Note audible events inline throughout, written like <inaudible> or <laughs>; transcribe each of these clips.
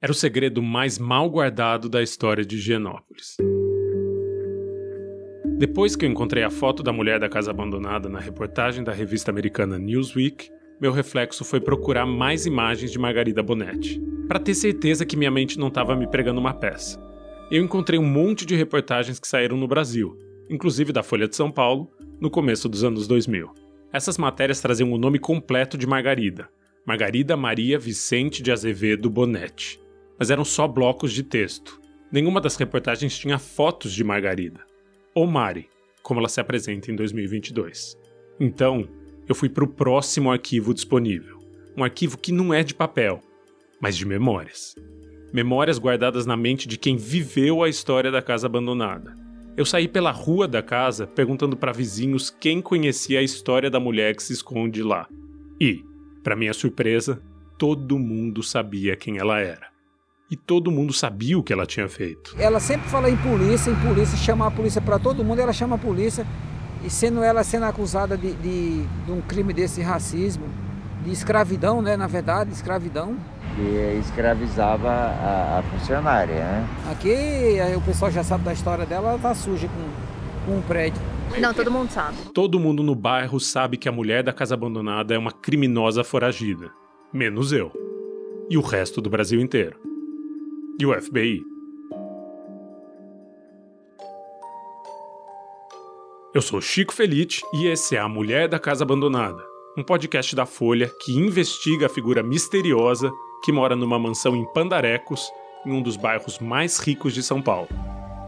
Era o segredo mais mal guardado da história de Higienópolis. Depois que eu encontrei a foto da mulher da casa abandonada na reportagem da revista americana Newsweek, meu reflexo foi procurar mais imagens de Margarida Bonetti, para ter certeza que minha mente não estava me pregando uma peça. Eu encontrei um monte de reportagens que saíram no Brasil, inclusive da Folha de São Paulo, no começo dos anos 2000. Essas matérias traziam o nome completo de Margarida, Margarida Maria Vicente de Azevedo Bonetti, mas eram só blocos de texto. Nenhuma das reportagens tinha fotos de Margarida, ou Mari, como ela se apresenta em 2022. Então, eu fui para o próximo arquivo disponível, um arquivo que não é de papel, mas de memórias. Memórias guardadas na mente de quem viveu a história da casa abandonada. Eu saí pela rua da casa perguntando para vizinhos quem conhecia a história da mulher que se esconde lá. E, para minha surpresa, todo mundo sabia quem ela era. E todo mundo sabia o que ela tinha feito. Ela sempre fala em polícia, em polícia, chama a polícia para todo mundo, ela chama a polícia. E sendo ela sendo acusada de, de, de um crime desse racismo, de escravidão, né? Na verdade, escravidão. Que escravizava a, a funcionária, né? Aqui o pessoal já sabe da história dela, ela tá suja com, com um prédio. Não, todo mundo sabe. Todo mundo no bairro sabe que a mulher da casa abandonada é uma criminosa foragida. Menos eu. E o resto do Brasil inteiro. E o FBI. Eu sou Chico Felite e esse é A Mulher da Casa Abandonada, um podcast da Folha que investiga a figura misteriosa que mora numa mansão em Pandarecos, em um dos bairros mais ricos de São Paulo.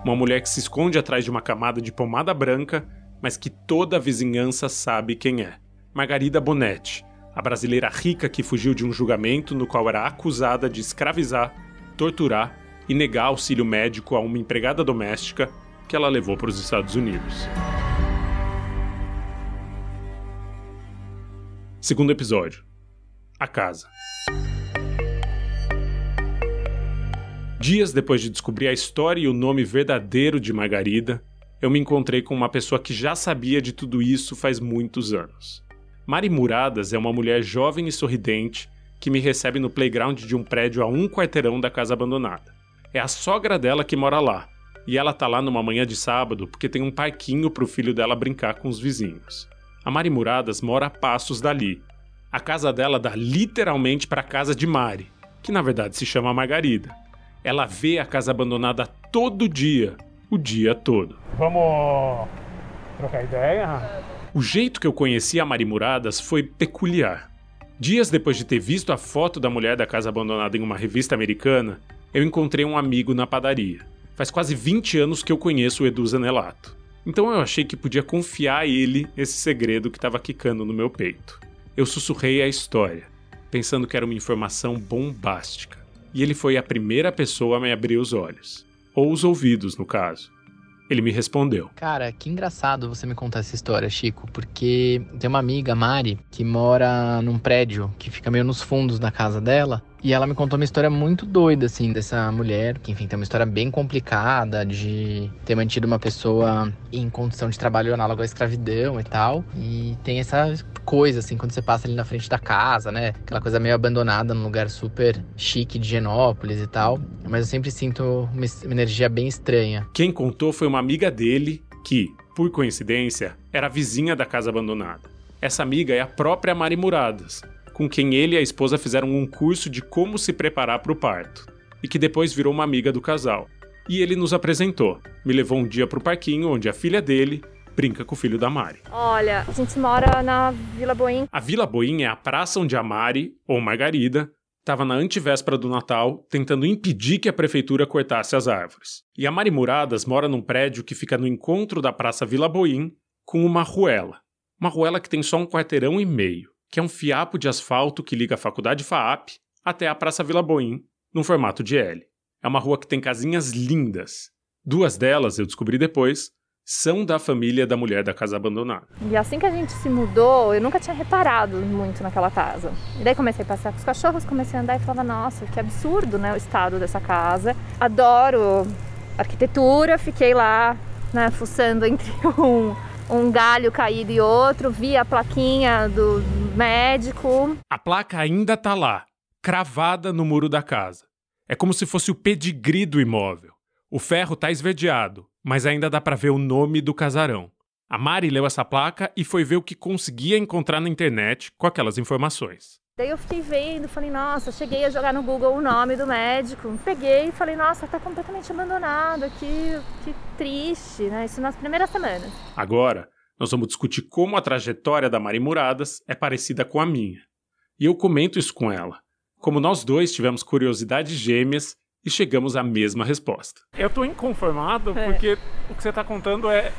Uma mulher que se esconde atrás de uma camada de pomada branca, mas que toda a vizinhança sabe quem é. Margarida Bonetti, a brasileira rica que fugiu de um julgamento no qual era acusada de escravizar, torturar e negar auxílio médico a uma empregada doméstica que ela levou para os Estados Unidos. Segundo episódio: A Casa. Dias depois de descobrir a história e o nome verdadeiro de Margarida, eu me encontrei com uma pessoa que já sabia de tudo isso faz muitos anos. Mari Muradas é uma mulher jovem e sorridente que me recebe no playground de um prédio a um quarteirão da casa abandonada. É a sogra dela que mora lá, e ela tá lá numa manhã de sábado porque tem um parquinho para o filho dela brincar com os vizinhos. A Mari Muradas mora a passos dali. A casa dela dá literalmente para a casa de Mari, que na verdade se chama Margarida. Ela vê a casa abandonada todo dia, o dia todo. Vamos trocar ideia? O jeito que eu conheci a Mari Muradas foi peculiar. Dias depois de ter visto a foto da mulher da casa abandonada em uma revista americana, eu encontrei um amigo na padaria. Faz quase 20 anos que eu conheço o Edu Zanelato. Então eu achei que podia confiar a ele esse segredo que estava quicando no meu peito. Eu sussurrei a história, pensando que era uma informação bombástica. E ele foi a primeira pessoa a me abrir os olhos. Ou os ouvidos, no caso. Ele me respondeu. Cara, que engraçado você me contar essa história, Chico, porque tem uma amiga, Mari, que mora num prédio que fica meio nos fundos da casa dela. E ela me contou uma história muito doida, assim, dessa mulher, que, enfim, tem uma história bem complicada de ter mantido uma pessoa em condição de trabalho análogo à escravidão e tal. E tem essa coisa, assim, quando você passa ali na frente da casa, né? Aquela coisa meio abandonada num lugar super chique de Genópolis e tal. Mas eu sempre sinto uma energia bem estranha. Quem contou foi uma amiga dele que, por coincidência, era vizinha da casa abandonada. Essa amiga é a própria Mari Muradas, com quem ele e a esposa fizeram um curso de como se preparar para o parto, e que depois virou uma amiga do casal. E ele nos apresentou, me levou um dia para o parquinho onde a filha dele brinca com o filho da Mari. Olha, a gente mora na Vila Boim. A Vila Boim é a praça onde a Mari, ou Margarida, estava na antivéspera do Natal tentando impedir que a prefeitura cortasse as árvores. E a Mari Muradas mora num prédio que fica no encontro da Praça Vila Boim com uma ruela. Uma ruela que tem só um quarteirão e meio que é um fiapo de asfalto que liga a Faculdade FAAP até a Praça Vila Boim, num formato de L. É uma rua que tem casinhas lindas. Duas delas, eu descobri depois, são da família da mulher da casa abandonada. E assim que a gente se mudou, eu nunca tinha reparado muito naquela casa. E daí comecei a passear com os cachorros, comecei a andar e falava, nossa, que absurdo, né, o estado dessa casa. Adoro arquitetura, fiquei lá, né, fuçando entre <laughs> um um galho caído e outro, vi a plaquinha do médico. A placa ainda tá lá, cravada no muro da casa. É como se fosse o pedigree do imóvel. O ferro tá esverdeado, mas ainda dá para ver o nome do casarão. A Mari leu essa placa e foi ver o que conseguia encontrar na internet com aquelas informações. Daí eu fiquei vendo, falei, nossa, cheguei a jogar no Google o nome do médico. Peguei e falei, nossa, tá completamente abandonado aqui, que triste, né? Isso nas primeiras semanas. Agora, nós vamos discutir como a trajetória da Mari Muradas é parecida com a minha. E eu comento isso com ela. Como nós dois tivemos curiosidades gêmeas e chegamos à mesma resposta. Eu tô inconformado É. porque o que você tá contando é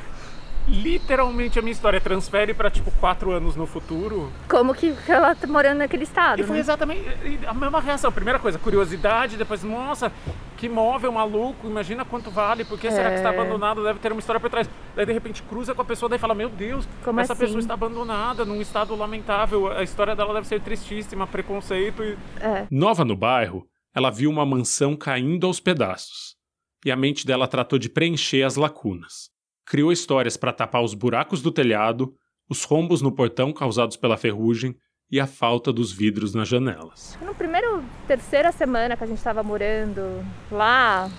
literalmente a minha história. Transfere pra tipo quatro anos no futuro. Como que ela tá morando naquele estado, E foi né? exatamente a mesma reação. Primeira coisa, curiosidade, depois, nossa, que móvel maluco, imagina quanto vale, por que será que está É. abandonado? Deve ter uma história por trás. Daí de repente cruza com a pessoa, daí fala, meu Deus, Como essa assim? pessoa está abandonada, num estado lamentável, a história dela deve ser tristíssima, preconceito e. É. Nova no bairro, ela viu uma mansão caindo aos pedaços. E a mente dela tratou de preencher as lacunas. Criou histórias para tapar os buracos do telhado, os rombos no portão causados pela ferrugem e a falta dos vidros nas janelas. No primeiro, terceira semana que a gente estava morando lá,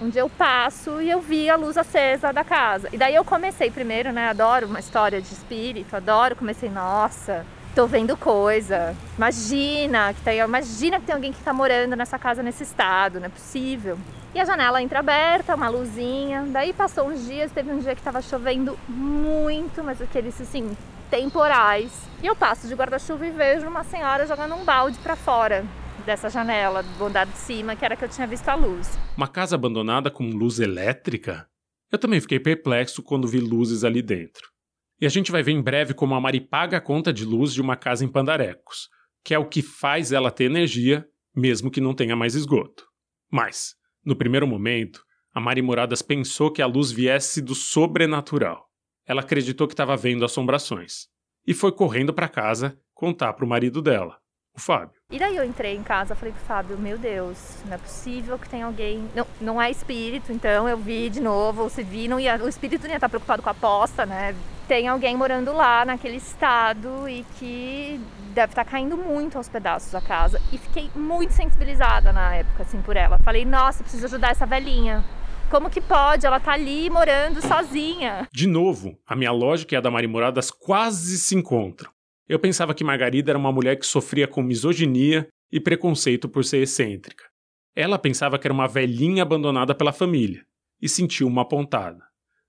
um dia eu passo e eu vi a luz acesa da casa. E daí eu comecei primeiro, né? Adoro uma história de espírito, adoro. Comecei, nossa, tô vendo coisa. Imagina que tem, imagina que tem alguém que tá morando nessa casa nesse estado, não é possível. E a janela entra aberta, uma luzinha. Daí passou uns dias, teve um dia que tava chovendo muito, mas aqueles assim, temporais. E eu passo de guarda-chuva e vejo uma senhora jogando um balde para fora dessa janela do andar de cima, que era que eu tinha visto a luz. Uma casa abandonada com luz elétrica? Eu também fiquei perplexo quando vi luzes ali dentro. E a gente vai ver em breve como a Mari paga a conta de luz de uma casa em Pandarecos, que é o que faz ela ter energia, mesmo que não tenha mais esgoto. Mas, no primeiro momento, a Mari Moradas pensou que a luz viesse do sobrenatural. Ela acreditou que estava vendo assombrações. E foi correndo para casa contar para o marido dela, o Fábio. E daí eu entrei em casa, falei pro Fábio, meu Deus, não é possível que tenha alguém. Não, não é espírito, então eu vi de novo, se vi, não ia, o espírito não ia estar preocupado com a aposta, né? Tem alguém morando lá naquele estado e que deve estar caindo muito aos pedaços a casa. E fiquei muito sensibilizada na época, assim, por ela. Falei, nossa, preciso ajudar essa velhinha. Como que pode? Ela tá ali morando sozinha. De novo, a minha lógica e a da Mari Moradas quase se encontram. Eu pensava que Margarida era uma mulher que sofria com misoginia e preconceito por ser excêntrica. Ela pensava que era uma velhinha abandonada pela família e sentiu uma pontada.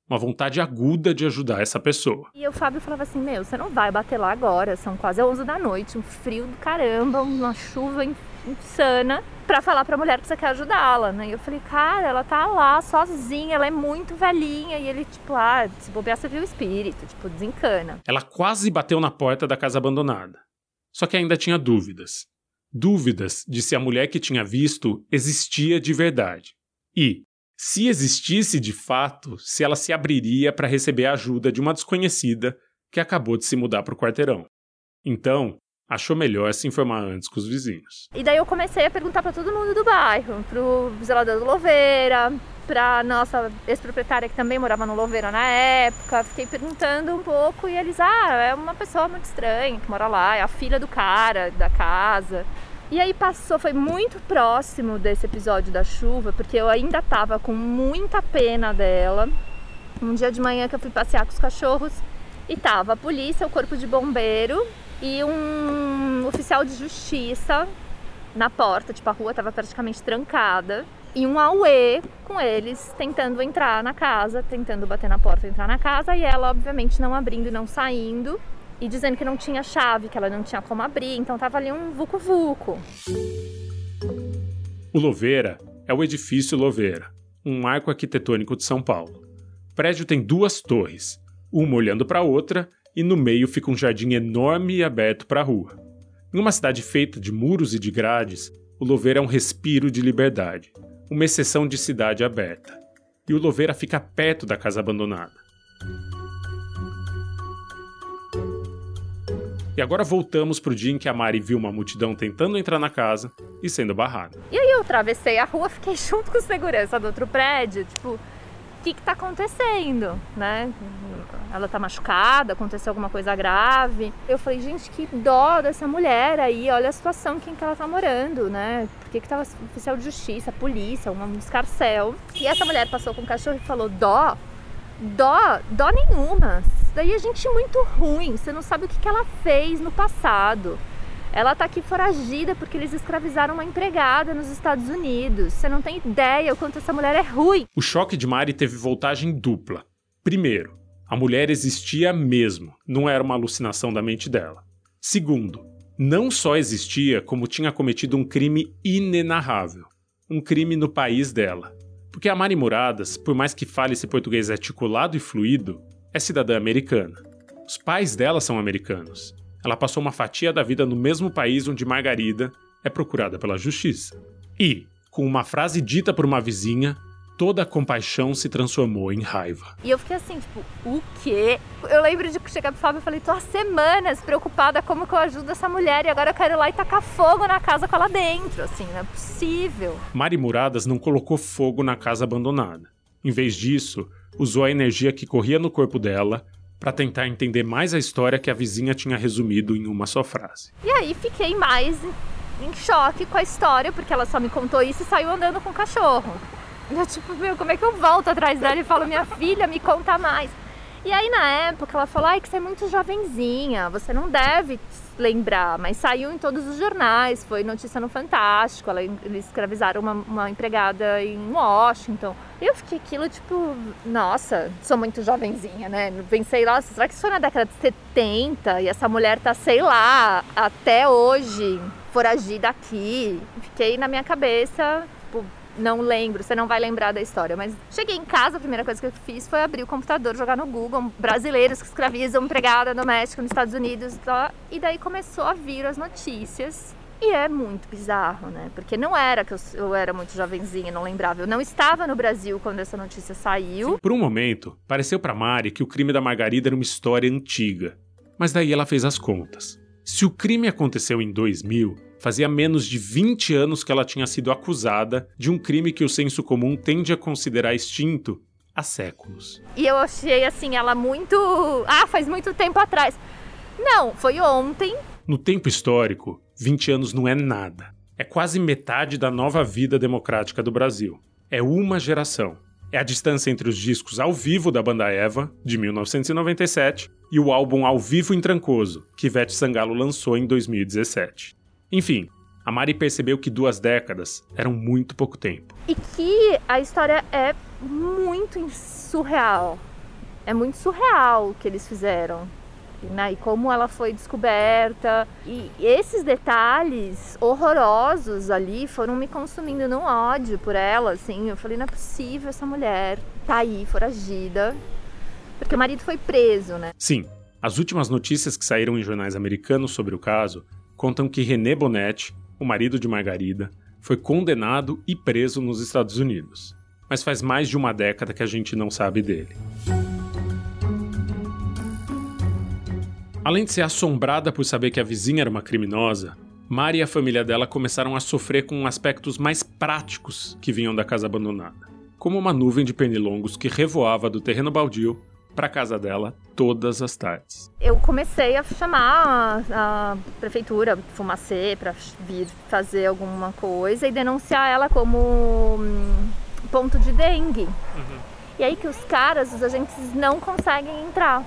Uma vontade aguda de ajudar essa pessoa. E o Fábio falava assim: Meu, você não vai bater lá agora, são quase 11 da noite, um frio do caramba, uma chuva insana, pra falar pra mulher que você quer ajudá-la, né? E eu falei: Cara, ela tá lá sozinha, ela é muito velhinha. E ele, tipo, ah, se bobear, você viu o espírito, tipo, desencana. Ela quase bateu na porta da casa abandonada. Só que ainda tinha dúvidas. Dúvidas de se a mulher que tinha visto existia de verdade. E, se existisse de fato, se ela se abriria para receber a ajuda de uma desconhecida que acabou de se mudar para o quarteirão. Então, achou melhor se informar antes com os vizinhos. E daí eu comecei a perguntar pra todo mundo do bairro, pro zelador do Louveira, pra nossa ex-proprietária que também morava no Louveira na época. Fiquei perguntando um pouco e eles, ah, é uma pessoa muito estranha que mora lá, é a filha do cara da casa. E aí passou, foi muito próximo desse episódio da chuva, porque eu ainda tava com muita pena dela. Um dia de manhã que eu fui passear com os cachorros e tava a polícia, o corpo de bombeiro e um oficial de justiça na porta, tipo a rua tava praticamente trancada. E um auê com eles tentando entrar na casa, tentando bater na porta entrar na casa, e ela obviamente não abrindo e não saindo, e dizendo que não tinha chave, que ela não tinha como abrir, então tava ali um vucu-vucu. O Louveira é o edifício Louveira, um marco arquitetônico de São Paulo. O prédio tem duas torres, uma olhando para a outra, e no meio fica um jardim enorme e aberto para a rua. Em uma cidade feita de muros e de grades, o Louveira é um respiro de liberdade, uma exceção de cidade aberta. E o Louveira fica perto da casa abandonada. E agora voltamos pro dia em que a Mari viu uma multidão tentando entrar na casa e sendo barrada. E aí eu atravessei a rua, fiquei junto com segurança do outro prédio, tipo, o que está acontecendo, né? Ela está machucada, aconteceu alguma coisa grave. Eu falei, gente, que dó dessa mulher aí, olha a situação em que ela está morando, né? Por que, que tava oficial de justiça, polícia, um escarcel. E essa mulher passou com o cachorro e falou, dó, dó, dó nenhuma. Isso daí é gente muito ruim, você não sabe o que, que ela fez no passado. Ela tá aqui foragida porque eles escravizaram uma empregada nos Estados Unidos. Você não tem ideia o quanto essa mulher é ruim. O choque de Mari teve voltagem dupla. Primeiro, a mulher existia mesmo, não era uma alucinação da mente dela. Segundo, não só existia, como tinha cometido um crime inenarrável. Um crime no país dela. Porque a Mari Muradas, por mais que fale esse português articulado e fluido, é cidadã americana. Os pais dela são americanos. Ela passou uma fatia da vida no mesmo país onde Margarida é procurada pela justiça. E, com uma frase dita por uma vizinha, toda a compaixão se transformou em raiva. E eu fiquei assim, tipo, o quê? Eu lembro de chegar pro Fábio e falei, tô há semanas preocupada como que eu ajudo essa mulher e agora eu quero ir lá e tacar fogo na casa com ela dentro, assim, não é possível. Mari Muradas não colocou fogo na casa abandonada. Em vez disso, usou a energia que corria no corpo dela para tentar entender mais a história que a vizinha tinha resumido em uma só frase. E aí fiquei mais em choque com a história, porque ela só me contou isso e saiu andando com o cachorro. Eu, tipo, meu, como é que eu volto atrás dela e falo, minha filha, me conta mais? E aí, na época, ela falou: ai, que você é muito jovenzinha, você não deve lembrar, mas saiu em todos os jornais, foi notícia no Fantástico, ela, eles escravizaram uma, uma empregada em Washington. Eu fiquei aquilo, tipo, nossa, sou muito jovenzinha, né? Pensei, nossa, será que isso foi na década de 70 e essa mulher tá, sei lá, até hoje foragida aqui? Fiquei na minha cabeça, tipo, não lembro, você não vai lembrar da história, mas cheguei em casa, a primeira coisa que eu fiz foi abrir o computador, jogar no Google brasileiros que escravizam empregada doméstica nos Estados Unidos tá? e daí começou a vir as notícias. E é muito bizarro, né? Porque não era que eu, eu era muito jovenzinha, não lembrava. Eu não estava no Brasil quando essa notícia saiu. Sim, por um momento, pareceu para Mari que o crime da Margarida era uma história antiga. Mas daí ela fez as contas. Se o crime aconteceu em 2000, Fazia menos de 20 anos que ela tinha sido acusada de um crime que o senso comum tende a considerar extinto há séculos. E eu achei assim, ela muito. Ah, faz muito tempo atrás. Não, foi ontem. No tempo histórico, 20 anos não é nada. É quase metade da nova vida democrática do Brasil. É uma geração. É a distância entre os discos ao vivo da banda Eva, de 1997, e o álbum Ao Vivo em Trancoso, que Vete Sangalo lançou em 2017. Enfim, a Mari percebeu que duas décadas eram muito pouco tempo. E que a história é muito surreal. É muito surreal o que eles fizeram. Né? E como ela foi descoberta. E esses detalhes horrorosos ali foram me consumindo num ódio por ela. Assim. Eu falei: não é possível essa mulher tá aí, foragida. Porque o marido foi preso, né? Sim. As últimas notícias que saíram em jornais americanos sobre o caso contam que René Bonetti, o marido de Margarida, foi condenado e preso nos Estados Unidos. Mas faz mais de uma década que a gente não sabe dele. Além de ser assombrada por saber que a vizinha era uma criminosa, Mari e a família dela começaram a sofrer com aspectos mais práticos que vinham da casa abandonada, como uma nuvem de pernilongos que revoava do terreno baldio para casa dela todas as tardes. Eu comecei a chamar a, a prefeitura, Fumacê, para vir fazer alguma coisa e denunciar ela como hum, ponto de dengue. Uhum. E aí que os caras, os agentes não conseguem entrar.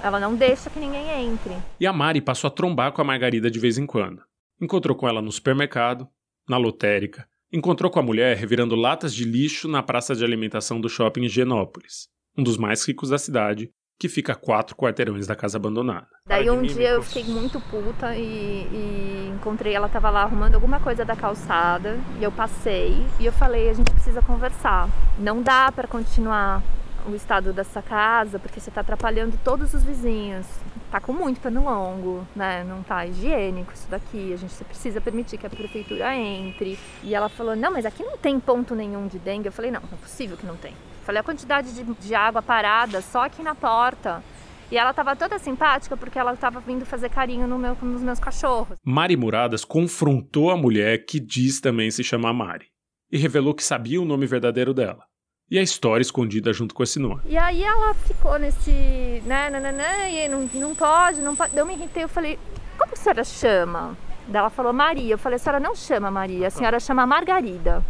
Ela não deixa que ninguém entre. E a Mari passou a trombar com a Margarida de vez em quando. Encontrou com ela no supermercado, na lotérica, encontrou com a mulher revirando latas de lixo na praça de alimentação do shopping Genópolis um dos mais ricos da cidade, que fica a quatro quarteirões da casa abandonada. Daí um dia eu fiquei muito puta e, e, encontrei, ela tava lá arrumando alguma coisa da calçada e eu passei e eu falei, a gente precisa conversar. Não dá para continuar o estado dessa casa porque você tá atrapalhando todos os vizinhos. Tá com muito pano longo, né? Não tá higiênico isso daqui. A gente precisa permitir que a prefeitura entre. E ela falou: "Não, mas aqui não tem ponto nenhum de dengue". Eu falei: "Não, não é possível que não tem". Falei a quantidade de, de água parada só aqui na porta. E ela estava toda simpática porque ela estava vindo fazer carinho no meu, nos meus cachorros. Mari Muradas confrontou a mulher que diz também se chamar Mari e revelou que sabia o nome verdadeiro dela. e a história escondida junto com esse nome. E aí ela ficou nesse, né, nananã, e não, não pode, não pode. Eu me irritei, eu falei, como a senhora chama? Daí ela falou Maria. Eu falei, a senhora não chama Maria, a senhora chama Margarida.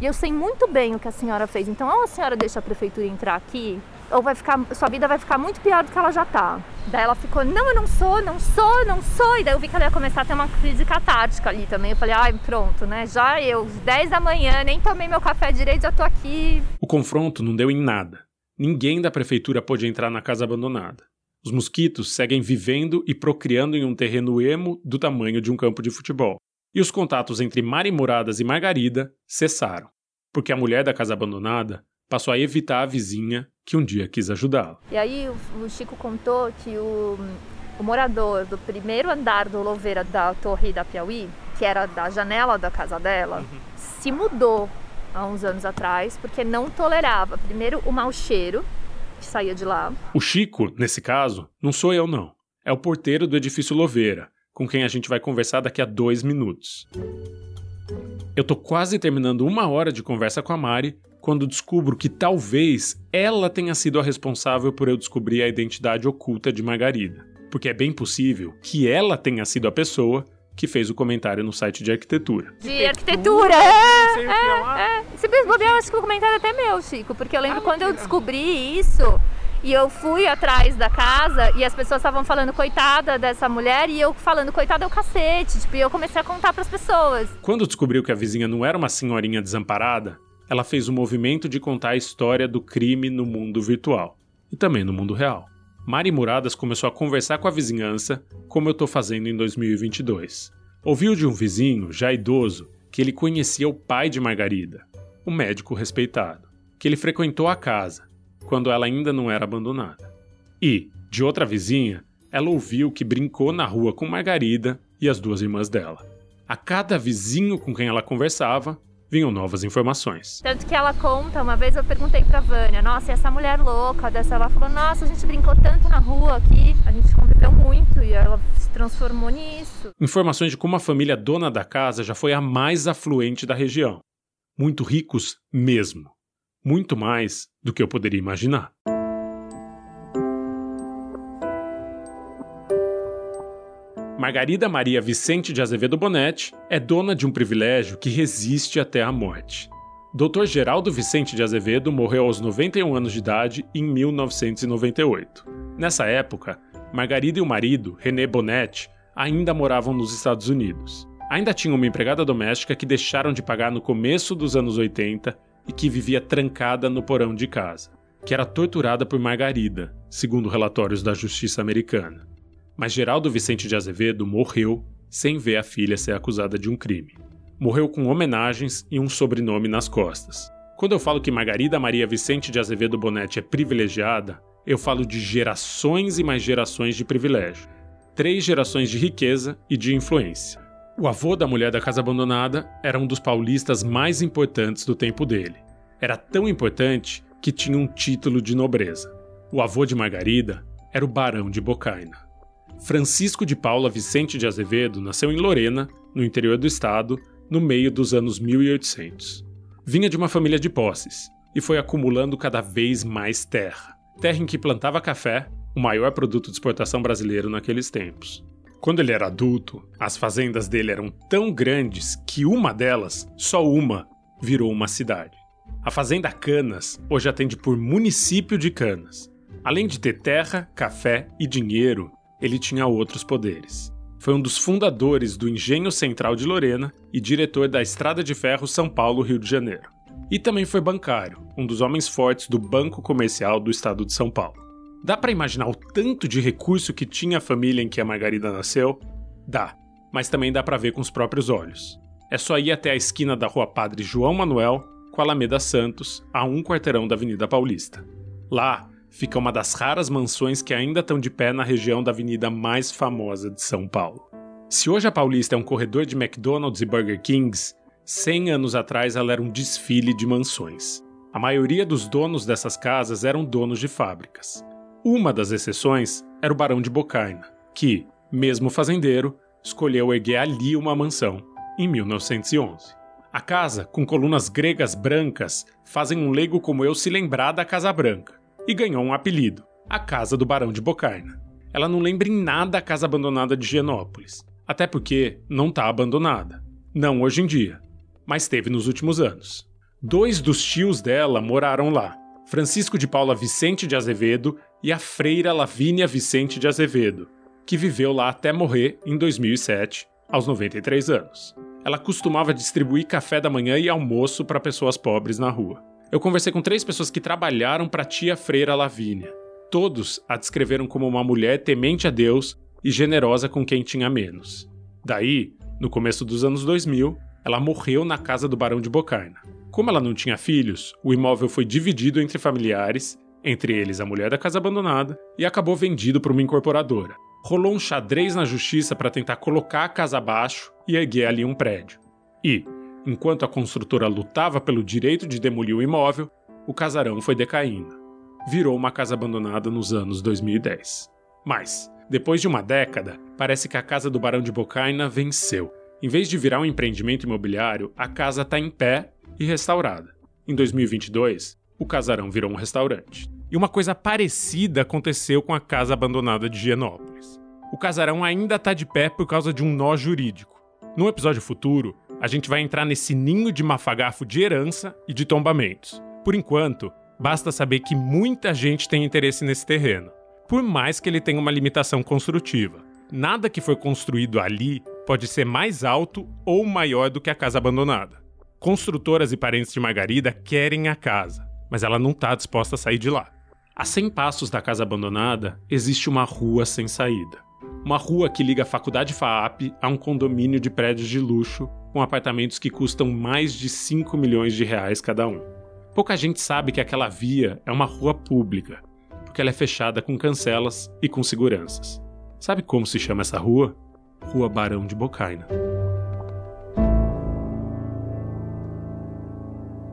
E eu sei muito bem o que a senhora fez. Então, ou a senhora deixa a prefeitura entrar aqui, ou vai ficar, sua vida vai ficar muito pior do que ela já tá. Daí ela ficou, não, eu não sou, não sou, não sou. E daí eu vi que ela ia começar a ter uma crise catártica ali também. Eu falei, ai, pronto, né? Já eu, 10 da manhã, nem tomei meu café direito, já tô aqui. O confronto não deu em nada. Ninguém da prefeitura pôde entrar na casa abandonada. Os mosquitos seguem vivendo e procriando em um terreno emo do tamanho de um campo de futebol. E os contatos entre Mari Moradas e Margarida cessaram, porque a mulher da casa abandonada passou a evitar a vizinha que um dia quis ajudá-la. E aí o Chico contou que o, o morador do primeiro andar do Louveira da Torre da Piauí, que era da janela da casa dela, uhum. se mudou há uns anos atrás porque não tolerava, primeiro, o mau cheiro que saía de lá. O Chico, nesse caso, não sou eu não. É o porteiro do edifício Louveira, com quem a gente vai conversar daqui a dois minutos. Eu tô quase terminando uma hora de conversa com a Mari quando descubro que talvez ela tenha sido a responsável por eu descobrir a identidade oculta de Margarida. Porque é bem possível que ela tenha sido a pessoa que fez o comentário no site de arquitetura. De arquitetura, é, é, é. Se bem bobear, acho que o comentário é até meu, Chico, porque eu lembro ah, quando eu descobri isso, e eu fui atrás da casa e as pessoas estavam falando coitada dessa mulher e eu falando coitada é o cacete, tipo, e eu comecei a contar para as pessoas. Quando descobriu que a vizinha não era uma senhorinha desamparada, ela fez o movimento de contar a história do crime no mundo virtual e também no mundo real. Mari Muradas começou a conversar com a vizinhança, como eu estou fazendo em 2022. Ouviu de um vizinho, já idoso, que ele conhecia o pai de Margarida, um médico respeitado, que ele frequentou a casa, quando ela ainda não era abandonada. E, de outra vizinha, ela ouviu que brincou na rua com Margarida e as duas irmãs dela. A cada vizinho com quem ela conversava, vinham novas informações. Tanto que ela conta, uma vez eu perguntei pra Vânia, nossa, e essa mulher louca dessa, ela falou, nossa, a gente brincou tanto na rua aqui, a gente conviveu muito e ela se transformou nisso. Informações de como a família dona da casa já foi a mais afluente da região. Muito ricos mesmo. Muito mais do que eu poderia imaginar. Margarida Maria Vicente de Azevedo Bonetti é dona de um privilégio que resiste até a morte. Dr. Geraldo Vicente de Azevedo morreu aos 91 anos de idade em 1998. Nessa época, Margarida e o marido, René Bonetti, ainda moravam nos Estados Unidos. Ainda tinham uma empregada doméstica que deixaram de pagar no começo dos anos 80 e que vivia trancada no porão de casa, que era torturada por Margarida, segundo relatórios da justiça americana. Mas Geraldo Vicente de Azevedo morreu sem ver a filha ser acusada de um crime. Morreu com homenagens e um sobrenome nas costas. Quando eu falo que Margarida Maria Vicente de Azevedo Bonetti é privilegiada, eu falo de gerações e mais gerações de privilégio. Três gerações de riqueza e de influência. O avô da mulher da casa abandonada era um dos paulistas mais importantes do tempo dele. Era tão importante que tinha um título de nobreza. O avô de Margarida era o Barão de Bocaina. Francisco de Paula Vicente de Azevedo nasceu em Lorena, no interior do estado, no meio dos anos 1800. Vinha de uma família de posses e foi acumulando cada vez mais terra. Terra em que plantava café, o maior produto de exportação brasileiro naqueles tempos. Quando ele era adulto, as fazendas dele eram tão grandes que uma delas, só uma, virou uma cidade. A Fazenda Canas hoje atende por município de Canas. Além de ter terra, café e dinheiro, ele tinha outros poderes. Foi um dos fundadores do Engenho Central de Lorena e diretor da Estrada de Ferro São Paulo-Rio de Janeiro. E também foi bancário, um dos homens fortes do Banco Comercial do Estado de São Paulo. Dá para imaginar o tanto de recurso que tinha a família em que a Margarida nasceu? Dá, mas também dá para ver com os próprios olhos. É só ir até a esquina da Rua Padre João Manuel com a Alameda Santos, a um quarteirão da Avenida Paulista. Lá, fica uma das raras mansões que ainda estão de pé na região da avenida mais famosa de São Paulo. Se hoje a Paulista é um corredor de McDonald's e Burger Kings, 100 anos atrás ela era um desfile de mansões. A maioria dos donos dessas casas eram donos de fábricas. Uma das exceções era o Barão de Bocaina, que, mesmo fazendeiro, escolheu erguer ali uma mansão, em 1911. A casa, com colunas gregas brancas, fazem um leigo como eu se lembrar da Casa Branca, e ganhou um apelido, a Casa do Barão de Bocaina. Ela não lembra em nada a casa abandonada de Genópolis, até porque não está abandonada. Não hoje em dia, mas teve nos últimos anos. Dois dos tios dela moraram lá, Francisco de Paula Vicente de Azevedo e a freira Lavínia Vicente de Azevedo, que viveu lá até morrer em 2007, aos 93 anos. Ela costumava distribuir café da manhã e almoço para pessoas pobres na rua. Eu conversei com três pessoas que trabalharam para a tia freira Lavínia. Todos a descreveram como uma mulher temente a Deus e generosa com quem tinha menos. Daí, no começo dos anos 2000, ela morreu na casa do Barão de Bocaina. Como ela não tinha filhos, o imóvel foi dividido entre familiares, entre eles a mulher da casa abandonada, e acabou vendido para uma incorporadora. Rolou um xadrez na justiça para tentar colocar a casa abaixo e erguer ali um prédio. E, enquanto a construtora lutava pelo direito de demolir o imóvel, o casarão foi decaindo. Virou uma casa abandonada nos anos 2010. Mas, depois de uma década, parece que a casa do Barão de Bocaina venceu. Em vez de virar um empreendimento imobiliário, a casa está em pé e restaurada. Em 2022, o casarão virou um restaurante. E uma coisa parecida aconteceu com a casa abandonada de Higienópolis. O casarão ainda está de pé por causa de um nó jurídico. No episódio futuro, a gente vai entrar nesse ninho de mafagafo de herança e de tombamentos. Por enquanto, basta saber que muita gente tem interesse nesse terreno, por mais que ele tenha uma limitação construtiva. Nada que foi construído ali pode ser mais alto ou maior do que a casa abandonada. Construtoras e parentes de Margarida querem a casa, mas ela não está disposta a sair de lá. A 100 passos da casa abandonada existe uma rua sem saída. Uma rua que liga a Faculdade FAAP a um condomínio de prédios de luxo com apartamentos que custam mais de 5 milhões de reais cada um. Pouca gente sabe que aquela via é uma rua pública, porque ela é fechada com cancelas e com seguranças. Sabe como se chama essa rua? Rua Barão de Bocaina.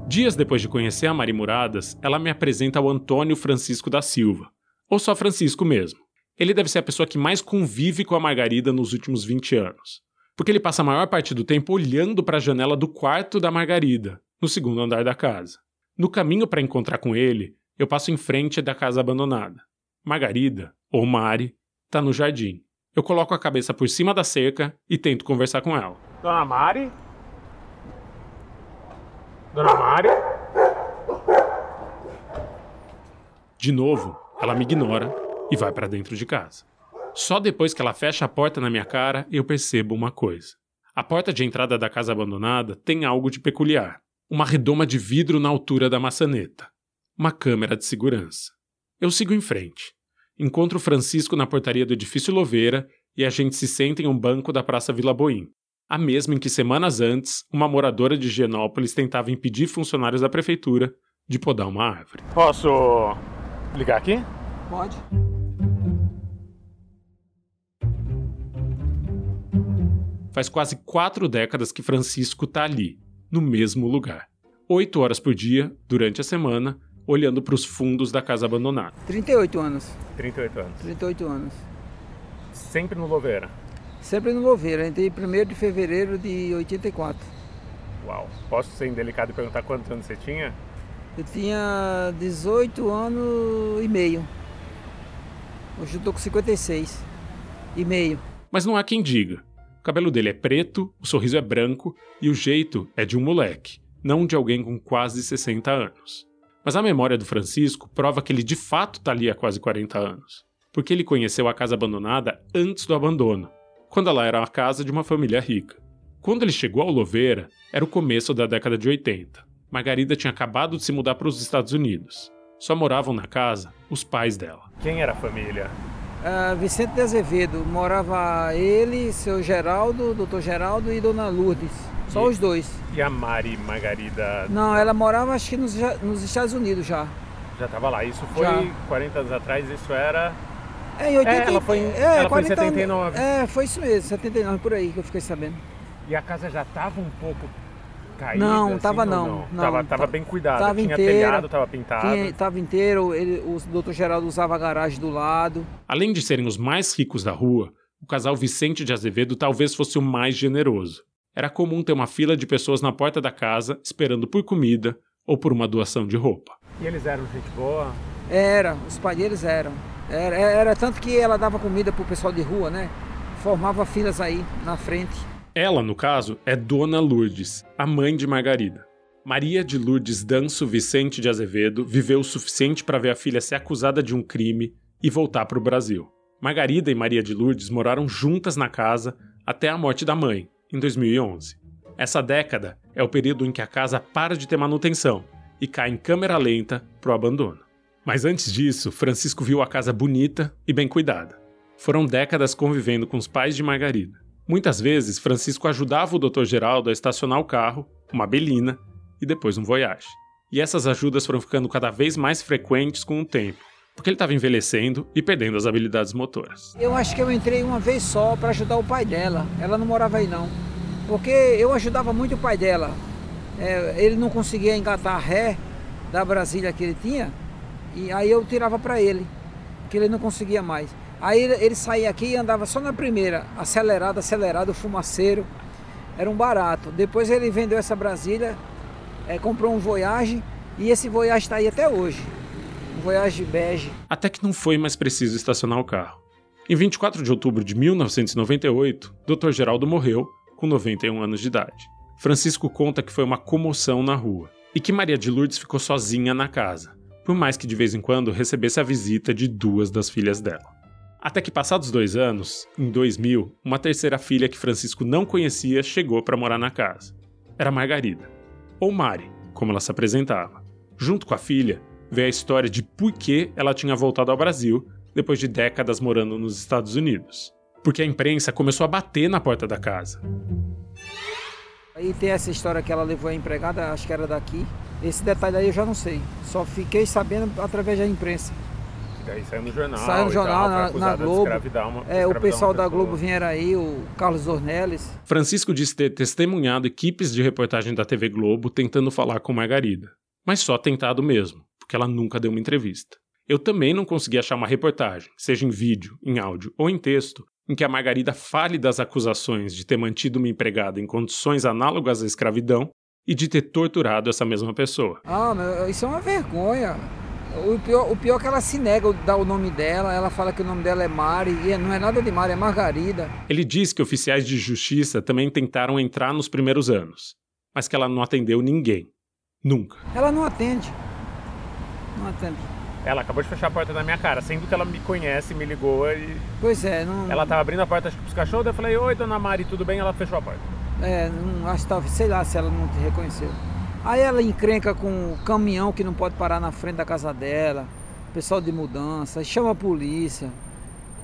Dias depois de conhecer a Mari Muradas, ela me apresenta ao Antônio Francisco da Silva, ou só Francisco mesmo. Ele deve ser a pessoa que mais convive com a Margarida nos últimos 20 anos, porque ele passa a maior parte do tempo olhando para a janela do quarto da Margarida, no segundo andar da casa. No caminho para encontrar com ele, eu passo em frente da casa abandonada. Margarida, ou Mari, está no jardim. Eu coloco a cabeça por cima da cerca e tento conversar com ela. Dona Mari? Dona Mari? De novo, ela me ignora e vai para dentro de casa. Só depois que ela fecha a porta na minha cara, eu percebo uma coisa. A porta de entrada da casa abandonada tem algo de peculiar. Uma redoma de vidro na altura da maçaneta. Uma câmera de segurança. Eu sigo em frente. Encontro Francisco na portaria do edifício Louveira e a gente se senta em um banco da Praça Vila Boim. A mesma em que semanas antes, uma moradora de Genópolis tentava impedir funcionários da prefeitura de podar uma árvore. Posso ligar aqui? Pode. Faz quase quatro décadas que Francisco está ali, no mesmo lugar. Oito horas por dia, durante a semana, olhando para os fundos da casa abandonada. 38 anos. 38 anos. 38 anos. Sempre no Louveira. Sempre no Louveira. Entrei 1 de fevereiro de 84. Uau. Posso ser indelicado e perguntar quantos anos você tinha? Eu tinha 18 anos e meio. Hoje eu tô com 56 e meio. Mas não há quem diga. O cabelo dele é preto, o sorriso é branco e o jeito é de um moleque, não de alguém com quase 60 anos. Mas a memória do Francisco prova que ele de fato está ali há quase 40 anos, porque ele conheceu a casa abandonada antes do abandono, quando ela era a casa de uma família rica. Quando ele chegou ao Louveira, era o começo da década de 80. Margarida tinha acabado de se mudar para os Estados Unidos. Só moravam na casa os pais dela. Quem era a família? Ah, Vicente de Azevedo, morava ele, seu Geraldo, doutor Geraldo e dona Lourdes. Só E- os dois. E a Mari Margarida Não, ela morava acho que nos, nos Estados Unidos já. já estava lá. Isso foi Já. 40 anos atrás, isso era. É, em 80, É, ela foi em- é, ela foi em 40 anos. 79. É, foi isso mesmo, 79, por aí que eu fiquei sabendo. E a casa já estava um pouco caída. Não, assim, tava ou não, não. não, tava, tá- tava bem cuidado. tava Tinha inteira, telhado, tava pintado. Tinha, tava inteiro, ele, o doutor Geraldo usava a garagem do lado. Além de serem os mais ricos da rua, o casal Vicente de Azevedo talvez fosse o mais generoso. Era comum ter uma fila de pessoas na porta da casa esperando por comida ou por uma doação de roupa. E eles eram gente boa? Era, os pais deles eram. Era, era tanto que ela dava comida pro pessoal de rua, né? Formava filas aí na frente. Ela, no caso, é Dona Lourdes, a mãe de Margarida. Maria de Lourdes Danço Vicente de Azevedo viveu o suficiente para ver a filha ser acusada de um crime e voltar para o Brasil. Margarida e Maria de Lourdes moraram juntas na casa até a morte da mãe, em 2011. Essa década é o período em que a casa para de ter manutenção e cai em câmera lenta para o abandono. Mas antes disso, Francisco viu a casa bonita e bem cuidada. Foram décadas convivendo com os pais de Margarida. Muitas vezes, Francisco ajudava o Dr. Geraldo a estacionar o carro, uma Belina e depois um Voyage. E essas ajudas foram ficando cada vez mais frequentes com o tempo, porque ele estava envelhecendo e perdendo as habilidades motoras. Eu acho que eu entrei uma vez só para ajudar o pai dela. Ela não morava aí não. Porque eu ajudava muito o pai dela. É, ele não conseguia engatar a ré da Brasília que ele tinha, e aí eu tirava para ele, que ele não conseguia mais. Aí ele, ele saía aqui e andava só na primeira, acelerado, acelerado, fumaceiro. Era um barato. Depois ele vendeu essa Brasília, é, comprou um Voyage e esse Voyage está aí até hoje. Voyage bege. Até que não foi mais preciso estacionar o carro. Em 24 de outubro de 1998, Dr. Geraldo morreu com 91 anos de idade. Francisco conta que foi uma comoção na rua e que Maria de Lourdes ficou sozinha na casa, por mais que de vez em quando recebesse a visita de duas das filhas dela. Até que passados dois anos, em 2000, uma terceira filha que Francisco não conhecia chegou para morar na casa. Era Margarida, ou Mari, como ela se apresentava. Junto com a filha, veio a história de por que ela tinha voltado ao Brasil depois de décadas morando nos Estados Unidos. Porque a imprensa começou a bater na porta da casa. Aí tem essa história que ela levou a empregada, acho que era daqui. Esse detalhe aí eu já não sei. Só fiquei sabendo através da imprensa. E daí saiu no jornal. Saiu no jornal, tal, na- na Globo. uma- É, o pessoal da. Globo vieram aí, o Carlos Ornelis. Francisco disse ter testemunhado equipes de reportagem da TV Globo tentando falar com Margarida. Mas só tentado mesmo, porque ela nunca deu uma entrevista. Eu também não consegui achar uma reportagem, seja em vídeo, em áudio ou em texto, em que a Margarida fale das acusações de ter mantido uma empregada em condições análogas à escravidão e de ter torturado essa mesma pessoa. Ah, meu, isso é uma vergonha. O pior, o pior é que ela se nega a dar o nome dela, ela fala que o nome dela é Mari, e não é nada de Mari, é Margarida. Ele diz que oficiais de justiça também tentaram entrar nos primeiros anos, mas que ela não atendeu ninguém. Nunca. Ela não atende. Não atende. Ela acabou de fechar a porta na minha cara, sendo que ela me conhece, me ligou e. Pois é, não. Ela tava abrindo a porta acho que pros cachorros, eu falei, oi dona Mari, tudo bem? Ela fechou a porta. É, não, acho que talvez, sei lá se ela não te reconheceu. Aí ela encrenca com o caminhão que não pode parar na frente da casa dela, pessoal de mudança, chama a polícia.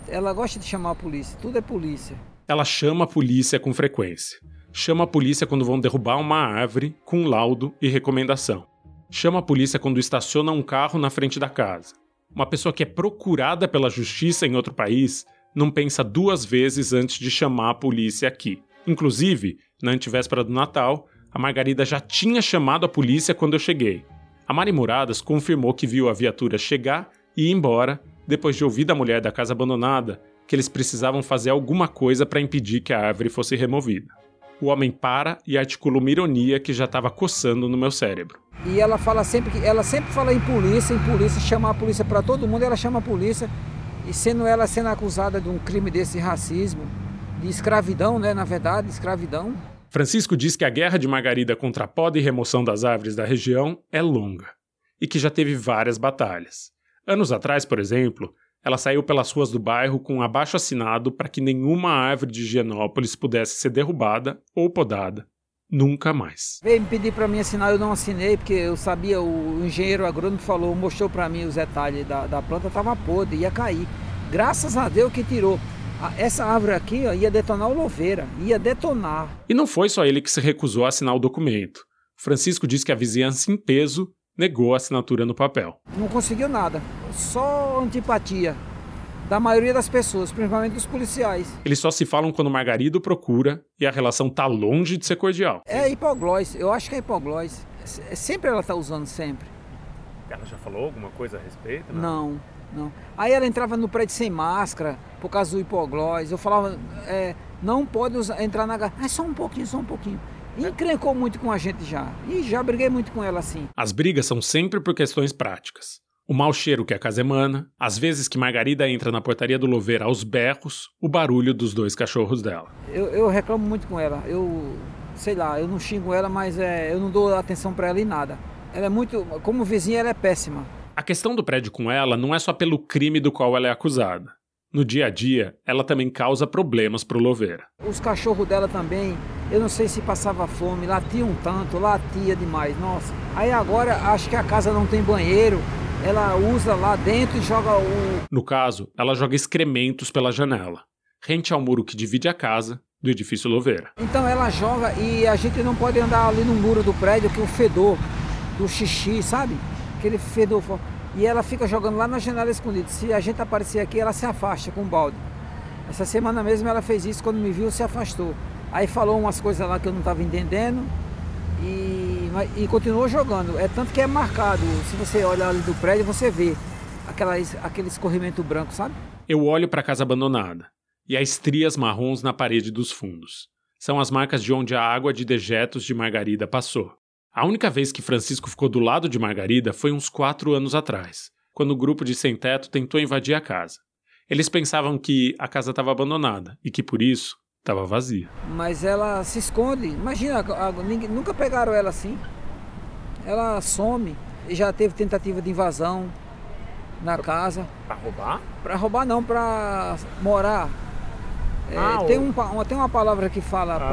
Ela gosta de chamar a polícia, tudo é polícia. Ela chama a polícia com frequência. Chama a polícia quando vão derrubar uma árvore com laudo e recomendação. Chama a polícia quando estaciona um carro na frente da casa. Uma pessoa que é procurada pela justiça em outro país não pensa duas vezes antes de chamar a polícia aqui. Inclusive, na antevéspera do Natal, a Margarida já tinha chamado a polícia quando eu cheguei. A Mari Muradas confirmou que viu a viatura chegar e ir embora depois de ouvir da mulher da casa abandonada que eles precisavam fazer alguma coisa para impedir que a árvore fosse removida. O homem para e articula uma ironia que já estava coçando no meu cérebro. E ela fala sempre que ela sempre fala em polícia, em polícia, chamar a polícia para todo mundo, ela chama a polícia e sendo ela sendo acusada de um crime desse racismo, de escravidão, né, na verdade, escravidão. Francisco diz que a guerra de Margarida contra a poda e remoção das árvores da região é longa e que já teve várias batalhas. Anos atrás, por exemplo, ela saiu pelas ruas do bairro com um abaixo assinado para que nenhuma árvore de Higienópolis pudesse ser derrubada ou podada. Nunca mais. Veio me pedir para mim assinar, eu não assinei, porque eu sabia, o engenheiro agrônomo falou, mostrou para mim os detalhes da, da planta, estava podre, ia cair. Graças a Deus que tirou. Essa árvore aqui ó, ia detonar o louveira, ia detonar. E não foi só ele que se recusou a assinar o documento. Francisco diz que a vizinhança em peso negou a assinatura no papel. Não conseguiu nada, só antipatia da maioria das pessoas, principalmente dos policiais. Eles só se falam quando Margarida o procura e a relação tá longe de ser cordial. É hipoglós, eu acho que é hipoglós. É- Sempre ela está usando, sempre. Ela já falou alguma coisa a respeito? Não, não. Aí ela entrava no prédio sem máscara, por causa do hipoglós. Eu falava, é, não pode usar, entrar na garagem. Ah, só um pouquinho, só um pouquinho. E encrencou muito com a gente já. E já briguei muito com ela assim. As brigas são sempre por questões práticas. O mau cheiro que a casa emana, às vezes que Margarida entra na portaria do Louveira aos berros, o barulho dos dois cachorros dela. Eu, eu reclamo muito com ela. Eu, sei lá, eu não xingo ela, mas é, eu não dou atenção para ela em nada. Ela é muito, como vizinha, ela é péssima. A questão do prédio com ela não é só pelo crime do qual ela é acusada. No dia a dia, ela também causa problemas pro Louveira. Os cachorros dela também, eu não sei se passava fome, latia um tanto, latia demais, nossa. Aí agora acho que a casa não tem banheiro, ela usa lá dentro e joga o. No caso, ela joga excrementos pela janela, rente ao muro que divide a casa do edifício Louveira. Então ela joga e a gente não pode andar ali no muro do prédio que o fedor do xixi, sabe? Aquele fedor. E ela fica jogando lá na janela escondida. Se a gente aparecer aqui, ela se afasta com o balde. Essa semana mesmo ela fez isso, quando me viu, se afastou. Aí falou umas coisas lá que eu não estava entendendo e, e continuou jogando. É tanto que é marcado. Se você olhar ali do prédio, você vê aquela, aquele escorrimento branco, sabe? Eu olho para a casa abandonada e as estrias marrons na parede dos fundos. São as marcas de onde a água de dejetos de Margarida passou. A única vez que Francisco ficou do lado de Margarida foi uns quatro anos atrás, quando o grupo de sem-teto tentou invadir a casa. Eles pensavam que a casa estava abandonada e que por isso estava vazia. Mas ela se esconde. Imagina, ninguém, nunca pegaram ela assim. Ela some. E já teve tentativa de invasão na casa. Para roubar? Para roubar não, para morar. É, Ah, tem, o- um, pa- uma- tem uma palavra que fala para.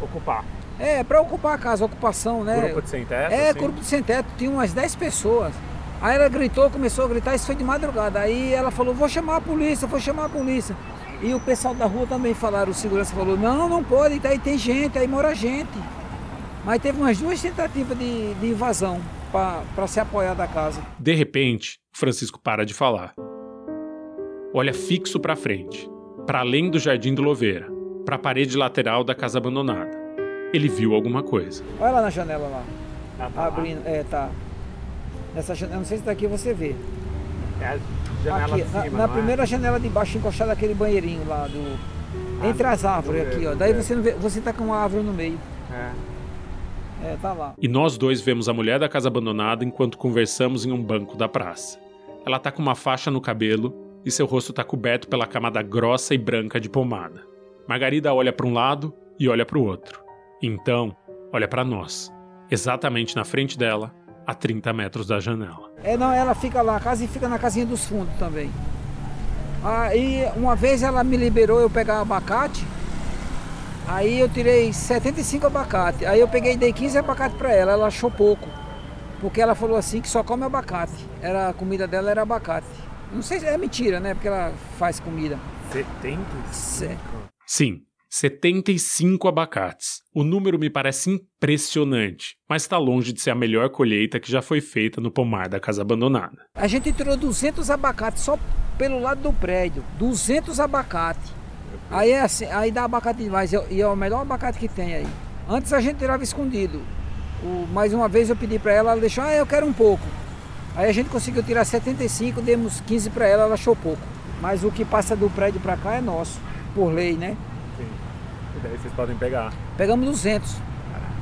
Pra ocupar. É, para ocupar a casa, ocupação, né? Grupo de sem teto? É, assim? corpo de sem teto, tinha umas 10 pessoas. Aí ela gritou, começou a gritar, isso foi de madrugada. Aí ela falou, vou chamar a polícia, vou chamar a polícia. E o pessoal da rua também falaram, o segurança falou, não, não pode, aí tem gente, aí mora gente. Mas teve umas duas tentativas de, de invasão para se apoiar da casa. De repente, Francisco para de falar. Olha fixo para frente, para além do jardim do Louveira, para a parede lateral da casa abandonada. Ele viu alguma coisa. Olha lá na janela lá, Ah, tá lá. abrindo, é, tá. Nessa janela, não sei se daqui você vê. É a janela aqui, de na, cima, na não é? primeira janela de baixo, encostado naquele banheirinho lá do. Ah, Entre as do árvores aqui, ó. Daí é. você não vê, você tá com uma árvore no meio. É. É, tá lá. E nós dois vemos a mulher da casa abandonada enquanto conversamos em um banco da praça. Ela tá com uma faixa no cabelo e seu rosto tá coberto pela camada grossa e branca de pomada. Margarida olha para um lado e olha para o outro. Então, olha para nós, exatamente na frente dela, a 30 metros da janela. É, não, ela fica lá, a casa e fica na casinha dos fundos também. Aí, uma vez ela me liberou eu pegar abacate, aí eu tirei 75 abacate. Aí eu peguei e dei 15 abacate para ela, ela achou pouco. Porque ela falou assim que só come abacate. Era, a comida dela era abacate. Não sei se é mentira, né? Porque ela faz comida. 75? Sim, 75 abacates. O número me parece impressionante, mas está longe de ser a melhor colheita que já foi feita no pomar da casa abandonada. A gente tirou 200 abacates só pelo lado do prédio. 200 abacates. Aí, é assim, aí dá abacate demais. E é- E é o melhor abacate que tem aí. Antes a gente tirava escondido. O- mais uma vez eu pedi para ela, ela deixou, ah, eu quero um pouco. Aí a gente conseguiu tirar 75, demos 15 para ela, ela achou pouco. Mas o que passa do prédio para cá é nosso, por lei, né? E daí vocês podem pegar. Pegamos 200.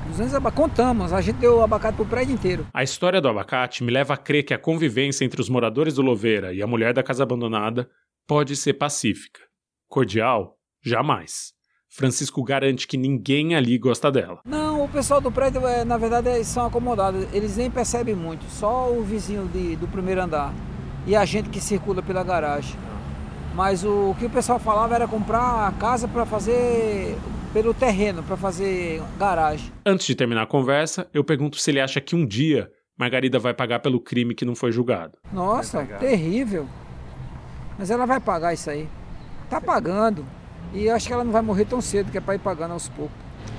200 abacates. Contamos, a gente deu abacate pro prédio inteiro. A história do abacate me leva a crer que a convivência entre os moradores do Louveira e a mulher da casa abandonada pode ser pacífica. Cordial? Jamais. Francisco garante que ninguém ali gosta dela. Não, o pessoal do prédio, é, na verdade, eles são acomodados. Eles nem percebem muito. Só o vizinho de- do primeiro andar. E a gente que circula pela garagem. Mas o, que o pessoal falava era comprar a casa para fazer pelo terreno, para fazer garagem. Antes de terminar a conversa, eu pergunto se ele acha que um dia Margarida vai pagar pelo crime que não foi julgado. Nossa, terrível. Mas ela vai pagar isso aí. Tá pagando. E eu acho que ela não vai morrer tão cedo, que é para ir pagando aos poucos.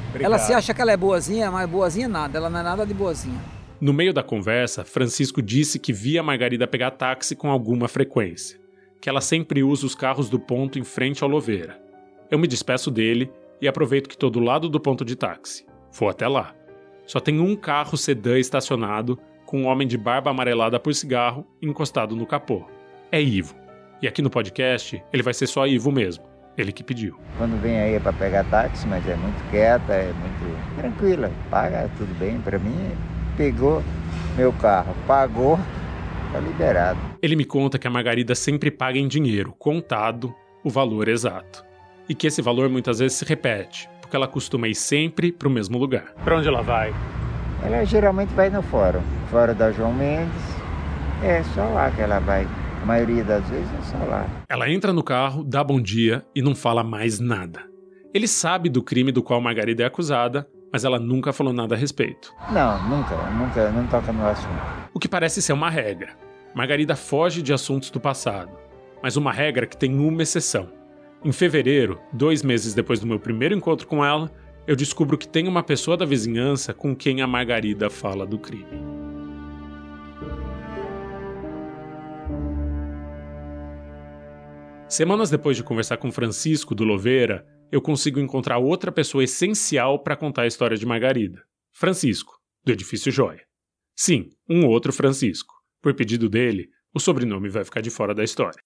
Obrigado. Ela se acha que ela é boazinha, mas boazinha nada. Ela não é nada de boazinha. No meio da conversa, Francisco disse que via Margarida pegar táxi com alguma frequência, que ela sempre usa os carros do ponto em frente ao Louveira. Eu me despeço dele e aproveito que estou do lado do ponto de táxi. Vou até lá. Só tem um carro sedã estacionado, com um homem de barba amarelada por cigarro encostado no capô. É Ivo. E aqui no podcast, ele vai ser só Ivo mesmo. Ele que pediu. Quando vem aí é para pegar táxi, mas é muito quieta, é muito tranquila. Paga tudo bem. Para mim, pegou meu carro, pagou, tá liberado. Ele me conta que a Margarida sempre paga em dinheiro, contado, o valor exato. E que esse valor muitas vezes se repete, porque ela costuma ir sempre para o mesmo lugar. Pra onde ela vai? Ela geralmente vai no fórum, fora da João Mendes. É só lá que ela vai. A maioria das vezes é só lá. Ela entra no carro, dá bom dia e não fala mais nada. Ele sabe do crime do qual Margarida é acusada, mas ela nunca falou nada a respeito. Não, nunca, nunca, não toca no assunto. O que parece ser uma regra. Margarida foge de assuntos do passado, mas uma regra que tem uma exceção. Em fevereiro, dois meses depois do meu primeiro encontro com ela, eu descubro que tem uma pessoa da vizinhança com quem a Margarida fala do crime. Semanas depois de conversar com Francisco do Louveira, eu consigo encontrar outra pessoa essencial para contar a história de Margarida. Francisco, do Edifício Joia. Sim, um outro Francisco. Por pedido dele, o sobrenome vai ficar de fora da história.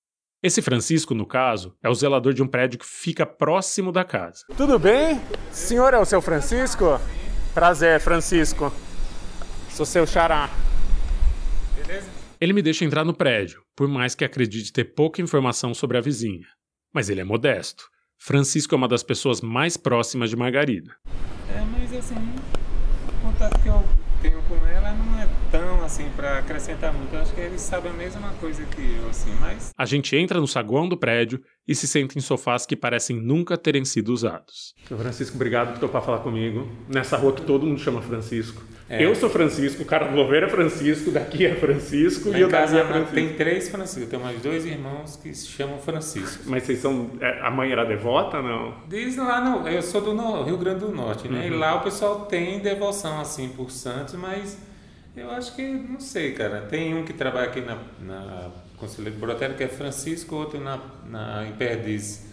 Esse Francisco, no caso, é o zelador de um prédio que fica próximo da casa. Tudo bem? O senhor é o seu Francisco? Prazer, Francisco. Sou seu xará. Beleza? Ele me deixa entrar no prédio, por mais que acredite ter pouca informação sobre a vizinha. Mas ele é modesto. Francisco é uma das pessoas mais próximas de Margarida. É, mas assim, o contato que eu tenho com ela não é tão assim pra acrescentar muito. Eu acho que eles sabem a mesma coisa que eu, assim, mas. A gente entra no saguão do prédio e se senta em sofás que parecem nunca terem sido usados. Seu Francisco, obrigado por topar falar comigo. Nessa rua que todo mundo chama Francisco. É. Eu sou Francisco, o cara do Louveira é Francisco, daqui é Francisco Lá e em eu daqui casa é Francisco. tem três Francisco, tem mais dois irmãos que se chamam Francisco. Mas vocês são. é, A mãe era devota, não? Diz lá no. Eu sou do no- Rio Grande do Norte, né? E lá o pessoal tem devoção assim por santos, mas eu acho que, não sei, cara. Tem um que trabalha aqui na, na Conselheiro Brotelli, que é Francisco, outro na, na, em Perdiz,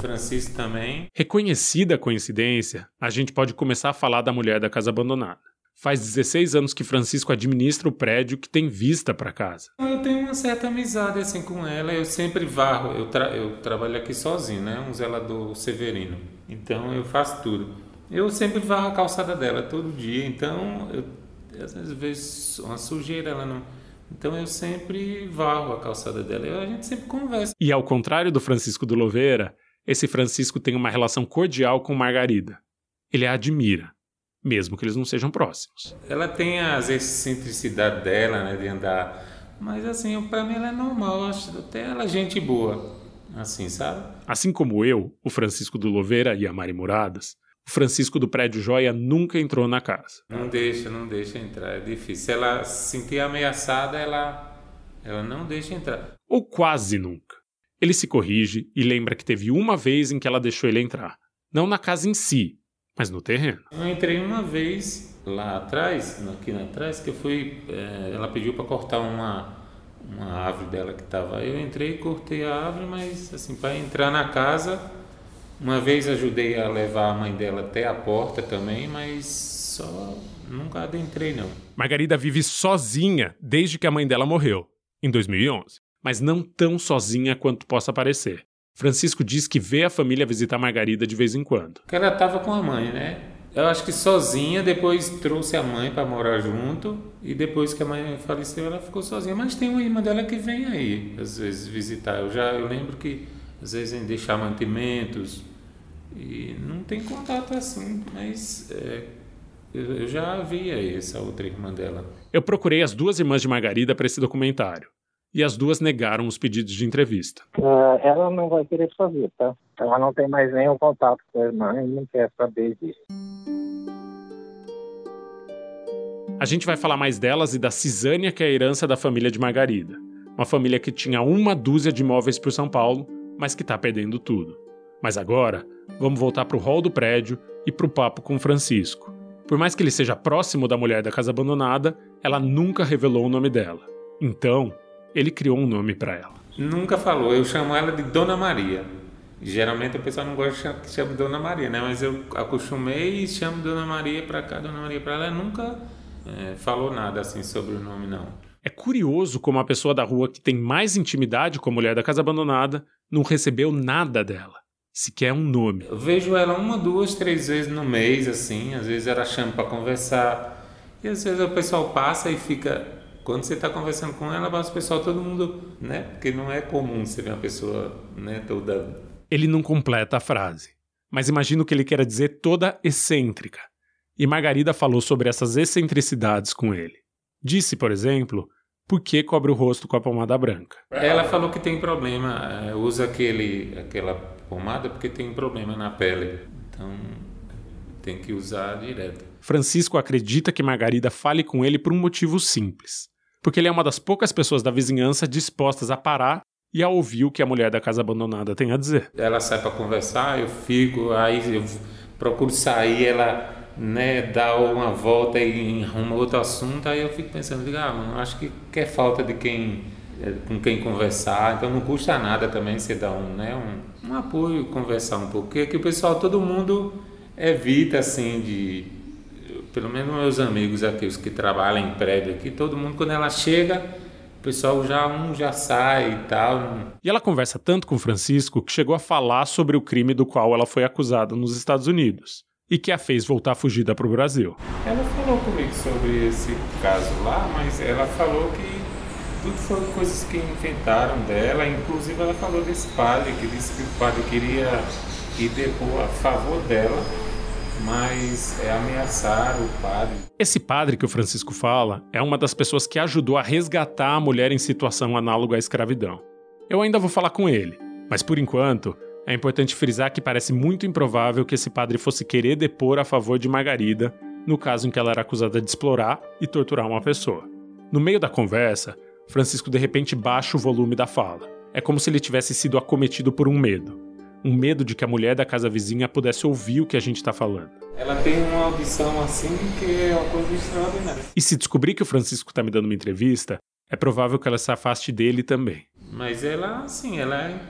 Francisco também. Reconhecida a coincidência, a gente pode começar a falar da mulher da casa abandonada. Faz 16 anos que Francisco administra o prédio que tem vista para casa. Eu tenho uma certa amizade assim com ela. Eu sempre varro. Eu, tra- eu trabalho aqui sozinho, né? Um zelador severino. Então eu faço tudo. Eu sempre varro a calçada dela todo dia. Então eu às vezes uma sujeira ela não. Então eu sempre varro a calçada dela. E a gente sempre conversa. E ao contrário do Francisco do Louveira, esse Francisco tem uma relação cordial com Margarida. Ele a admira, mesmo que eles não sejam próximos. Ela tem as excentricidades dela, né? De andar. Mas assim, pra mim ela é normal. Acho até ela é gente boa. Assim, sabe? Assim como eu, o Francisco do Louveira e a Mari Moradas, o Francisco do Prédio Joia nunca entrou na casa. Não deixa, não deixa entrar, é difícil. Se ela se sentir ameaçada, ela, ela não deixa entrar. Ou quase nunca. Ele se corrige e lembra que teve uma vez em que ela deixou ele entrar. Não na casa em si, mas no terreno. Eu entrei uma vez lá atrás, aqui atrás, que eu fui. eh, ela pediu para cortar uma, uma árvore dela que estava. Eu entrei cortei a árvore, mas assim, para entrar na casa, uma vez ajudei a levar a mãe dela até a porta também, mas só nunca adentrei não. Margarida vive sozinha desde que a mãe dela morreu, em 2011. Mas não tão sozinha quanto possa parecer. Francisco diz que vê a família visitar Margarida de vez em quando. Ela estava com a mãe, né? Eu acho que sozinha, depois trouxe a mãe para morar junto e depois que a mãe faleceu, ela ficou sozinha. Mas tem uma irmã dela que vem aí, às vezes visitar. Eu já eu lembro que às vezes vem deixar mantimentos e não tem contato assim, mas é, eu, eu já vi aí essa outra irmã dela. Eu procurei as duas irmãs de Margarida para esse documentário. E as duas negaram os pedidos de entrevista. É, ela não vai querer fazer, tá? Ela não tem mais nenhum contato com a irmã e não quer saber disso. A gente vai falar mais delas e da Cisânia, que é a herança da família de Margarida. Uma família que tinha uma dúzia de imóveis por São Paulo, mas que está perdendo tudo. Mas agora, vamos voltar para o hall do prédio e para o papo com Francisco. Por mais que ele seja próximo da mulher da casa abandonada, ela nunca revelou o nome dela. Então, ele criou um nome para ela. Nunca falou, eu chamo ela de Dona Maria. Geralmente o pessoal não gosta de chamar- que chame Dona Maria, né? Mas eu acostumei e chamo Dona Maria para cá, Dona Maria para lá. Ela nunca eh, falou nada assim sobre o nome, não. É curioso como a pessoa da rua que tem mais intimidade com a mulher da casa abandonada não recebeu nada dela. sequer um nome. Eu vejo ela uma, duas, três vezes no mês, assim. Às vezes ela chama para conversar. E às vezes o pessoal passa e fica. Quando você está conversando com ela, passa o pessoal, todo mundo, né? Porque não é comum você ver uma pessoa, né, toda. Ele não completa a frase, mas imagino que ele queira dizer toda excêntrica. E Margarida falou sobre essas excentricidades com ele. Disse, por exemplo, por que cobre o rosto com a pomada branca. Ela falou que tem problema, eh, usa aquele, aquela pomada porque tem problema na pele. Então tem que usar direto. Francisco acredita que Margarida fale com ele por um motivo simples. Porque ele é uma das poucas pessoas da vizinhança dispostas a parar e a ouvir o que a mulher da casa abandonada tem a dizer. Ela sai para conversar, eu fico, aí eu procuro sair, ela né, dá uma volta e arruma outro assunto, aí eu fico pensando, digo, ah, mano, acho que, é falta de quem é, com quem conversar, então não custa nada também você dar um, né, um, um apoio, conversar um pouco, porque o pessoal, todo mundo evita assim de, pelo menos meus amigos aqui, os que trabalham em prédio aqui, todo mundo quando ela chega, o pessoal já um já sai e tal. E ela conversa tanto com Francisco que chegou a falar sobre o crime do qual ela foi acusada nos Estados Unidos e que a fez voltar fugida para o Brasil. Ela falou comigo sobre esse caso lá, mas ela falou que tudo foram coisas que inventaram dela, inclusive ela falou desse padre, que disse que o padre queria ir depor a favor dela, mas é ameaçar o padre. Esse padre que o Francisco fala é uma das pessoas que ajudou a resgatar a mulher em situação análoga à escravidão. Eu ainda vou falar com ele, mas por enquanto é importante frisar que parece muito improvável que esse padre fosse querer depor a favor de Margarida, no caso em que ela era acusada de explorar e torturar uma pessoa. No meio da conversa, Francisco de repente baixa o volume da fala. É como se ele tivesse sido acometido por um medo. Um medo de que a mulher da casa vizinha pudesse ouvir o que a gente está falando. Ela tem uma audição assim que é uma coisa extraordinária. E se descobrir que o Francisco está me dando uma entrevista, é provável que ela se afaste dele também. Mas ela, assim, ela é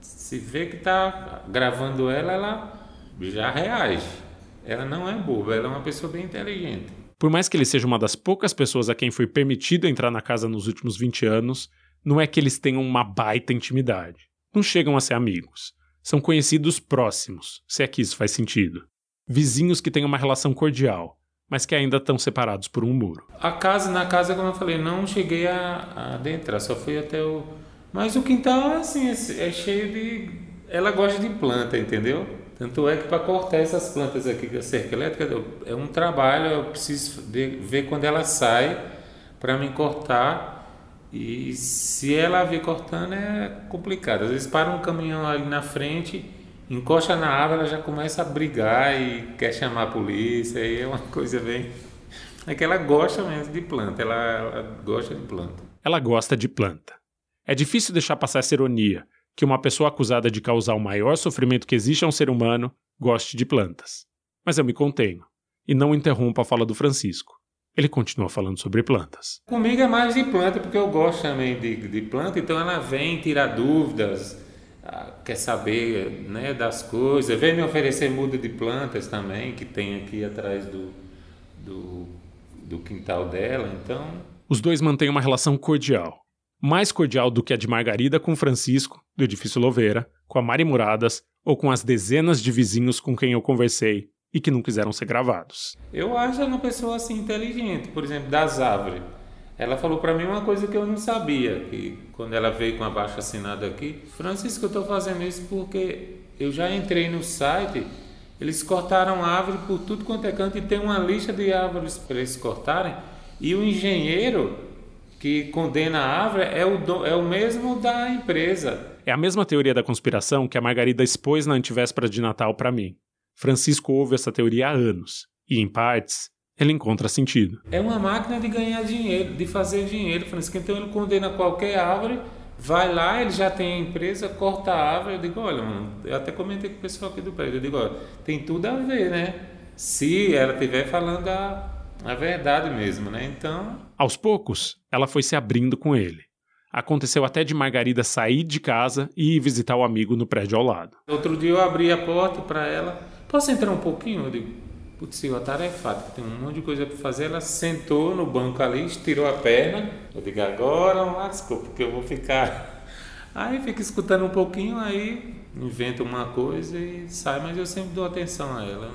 se vê que está gravando ela, ela já reage. Ela não é boba, ela é uma pessoa bem inteligente. Por mais que ele seja uma das poucas pessoas a quem foi permitido entrar na casa nos últimos 20 anos, não é que eles tenham uma baita intimidade. Não chegam a ser amigos. São conhecidos próximos, se é que isso faz sentido. Vizinhos que têm uma relação cordial, mas que ainda estão separados por um muro. A casa, na casa, como eu falei, não cheguei a, a adentrar, só fui até o, mas o quintal, assim, é, é cheio de. Ela gosta de planta, entendeu? Tanto é que para cortar essas plantas aqui da cerca elétrica é um trabalho, eu preciso ver quando ela sai para me cortar. E se ela vir cortando é complicado. Às vezes para um caminhão ali na frente, encosta na árvore, ela já começa a brigar e quer chamar a polícia. E é uma <laughs> coisa bem. É que ela gosta mesmo de planta, ela, ela gosta de planta. Ela gosta de planta. É difícil deixar passar essa ironia, que uma pessoa acusada de causar o maior sofrimento que existe a um ser humano goste de plantas. Mas eu me contenho, e não interrompo a fala do Francisco. Ele continua falando sobre plantas. Comigo é mais de planta, porque eu gosto também de, de planta, então ela vem tirar dúvidas, ah, quer saber né, das coisas, vem me oferecer muda de plantas também, que tem aqui atrás do, do, do quintal dela, então... Os dois mantêm uma relação cordial, mais cordial do que a de Margarida com Francisco, do edifício Louveira, com a Mari Muradas ou com as dezenas de vizinhos com quem eu conversei e que não quiseram ser gravados. Eu acho ela uma pessoa assim inteligente, por exemplo, das árvores. Ela falou para mim uma coisa que eu não sabia, que quando ela veio com a baixa assinada aqui, Francisco, eu estou fazendo isso porque eu já entrei no site, eles cortaram árvore por tudo quanto é canto e tem uma lista de árvores para eles cortarem, e o engenheiro que condena a árvore é o, do, é o mesmo da empresa. É a mesma teoria da conspiração que a Margarida expôs na antivéspera de Natal para mim. Francisco ouve essa teoria há anos, e em partes, ele encontra sentido. É uma máquina de ganhar dinheiro, de fazer dinheiro, Francisco. Então ele condena qualquer árvore, vai lá, ele já tem a empresa, corta a árvore. Eu digo, olha, mano, eu até comentei com o pessoal aqui do prédio, eu digo, olha, tem tudo a ver, né? Se ela estiver falando a é verdade mesmo, né? Então. Aos poucos, ela foi se abrindo com ele. Aconteceu até de Margarida sair de casa e ir visitar o amigo no prédio ao lado. Outro dia eu abri a porta para ela. Posso entrar um pouquinho? Eu digo, putz, eu atarefado, tem um monte de coisa para fazer. Ela sentou no banco ali, estirou a perna. Eu digo, agora lascou, porque eu vou ficar <laughs> Aí fica escutando um pouquinho, aí inventa uma coisa e sai, mas eu sempre dou atenção a ela.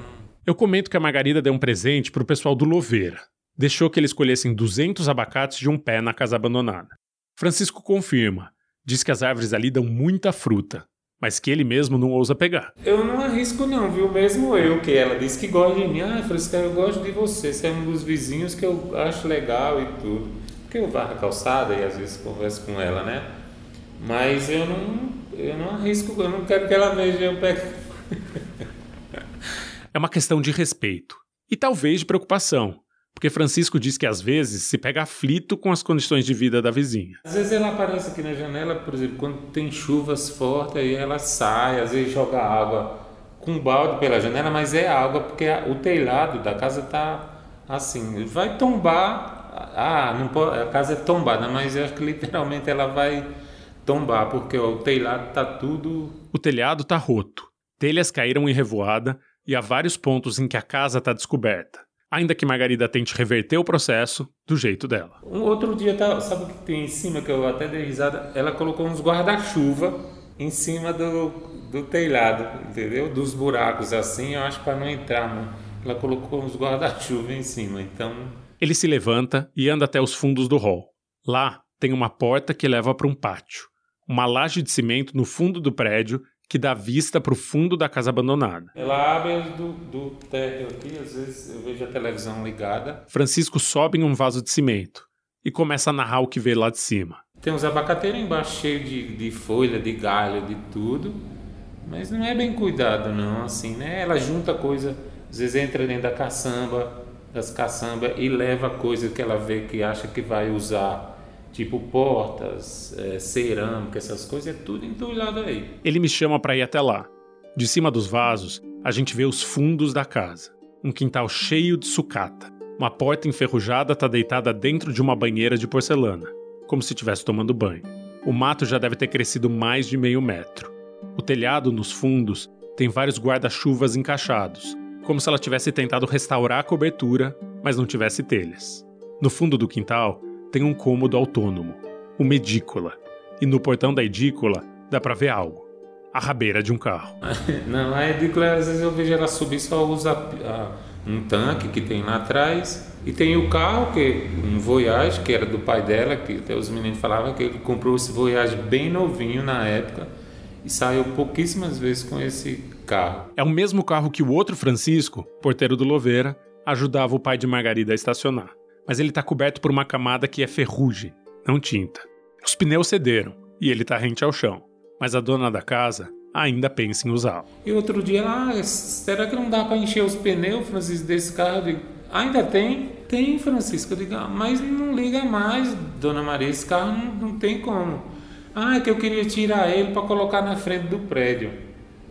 Eu comento que a Margarida deu um presente pro pessoal do Louveira. Deixou que eles escolhessem 200 abacates de um pé na casa abandonada. Francisco confirma. Diz que as árvores ali dão muita fruta, mas que ele mesmo não ousa pegar. Eu não arrisco não, viu? Mesmo eu, que ela disse que gosta de mim. Ah, Francisco, eu gosto de você. Você é um dos vizinhos que eu acho legal e tudo. Porque eu varro a calçada e às vezes converso com ela, né? Mas eu não, eu não arrisco, eu não quero que ela veja eu pego. <laughs> é uma questão de respeito e talvez de preocupação, porque Francisco diz que às vezes se pega aflito com as condições de vida da vizinha. Às vezes ela aparece aqui na janela, por exemplo, quando tem chuvas fortes, aí ela sai, às vezes joga água com balde pela janela, mas é água porque o telhado da casa está assim, vai tombar. Ah, não pode, a casa é tombada, mas eu acho que literalmente ela vai tombar, porque ó, o telhado está tudo. O telhado está roto, telhas caíram em revoada e há vários pontos em que a casa está descoberta. Ainda que Margarida tente reverter o processo do jeito dela. Um outro dia, tá, sabe o que tem em cima que eu até dei risada? Ela colocou uns guarda-chuva em cima do, do telhado, entendeu? Dos buracos assim, eu acho para não entrar. Né? Ela colocou uns guarda-chuva em cima, então. Ele se levanta e anda até os fundos do hall. Lá tem uma porta que leva para um pátio uma laje de cimento no fundo do prédio que dá vista para o fundo da casa abandonada. Ela abre do, do térreo aqui, às vezes eu vejo a televisão ligada. Francisco sobe em um vaso de cimento e começa a narrar o que vê lá de cima. Tem uns abacateiros embaixo cheio de, de folha, de galho, de tudo, mas não é bem cuidado não, assim, né? Ela junta coisa, às vezes entra dentro da caçamba, das caçambas e leva coisa que ela vê que acha que vai usar tipo portas, é, cerâmica, essas coisas, é tudo entulhado aí. Ele me chama para ir até lá. De cima dos vasos, a gente vê os fundos da casa. Um quintal cheio de sucata. Uma porta enferrujada está deitada dentro de uma banheira de porcelana, como se estivesse tomando banho. O mato já deve ter crescido mais de meio metro. O telhado nos fundos tem vários guarda-chuvas encaixados, como se ela tivesse tentado restaurar a cobertura, mas não tivesse telhas. No fundo do quintal tem um cômodo autônomo, uma edícula, e no portão da edícula dá para ver algo. A rabeira de um carro. <laughs> Não, a edícula às vezes eu vejo ela subir só usa a, um tanque que tem lá atrás e tem o carro que um Voyage que era do pai dela que até os meninos falavam que ele comprou esse Voyage bem novinho na época e saiu pouquíssimas vezes com esse carro. É o mesmo carro que o outro Francisco, porteiro do Louveira, ajudava o pai de Margarida a estacionar mas ele está coberto por uma camada que é ferrugem, não tinta. Os pneus cederam e ele está rente ao chão, mas a dona da casa ainda pensa em usá-lo. E outro dia, ah, será que não dá para encher os pneus, Francisco, desse carro? Eu digo, ainda tem? Tem, Francisco. Eu digo, ah, mas não liga mais, dona Maria, esse carro não, não tem como. Ah, é que eu queria tirar ele para colocar na frente do prédio.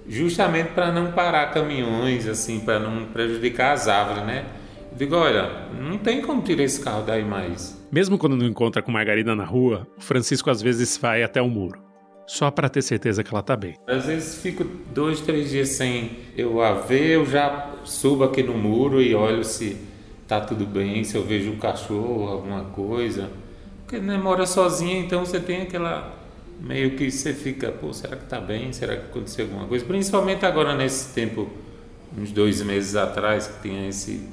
Justamente para não parar caminhões, assim, para não prejudicar as árvores, né? Digo, olha, não tem como tirar esse carro daí mais. Mesmo quando não encontra com Margarida na rua, o Francisco às vezes vai até o muro. Só para ter certeza que ela tá bem. Às vezes fico dois, três dias sem eu a ver, eu já subo aqui no muro e olho se tá tudo bem, se eu vejo um cachorro, alguma coisa. Porque né, mora sozinha, então você tem aquela. Meio que você fica, pô, será que tá bem? Será que aconteceu alguma coisa? Principalmente agora nesse tempo, uns dois meses atrás, que tinha esse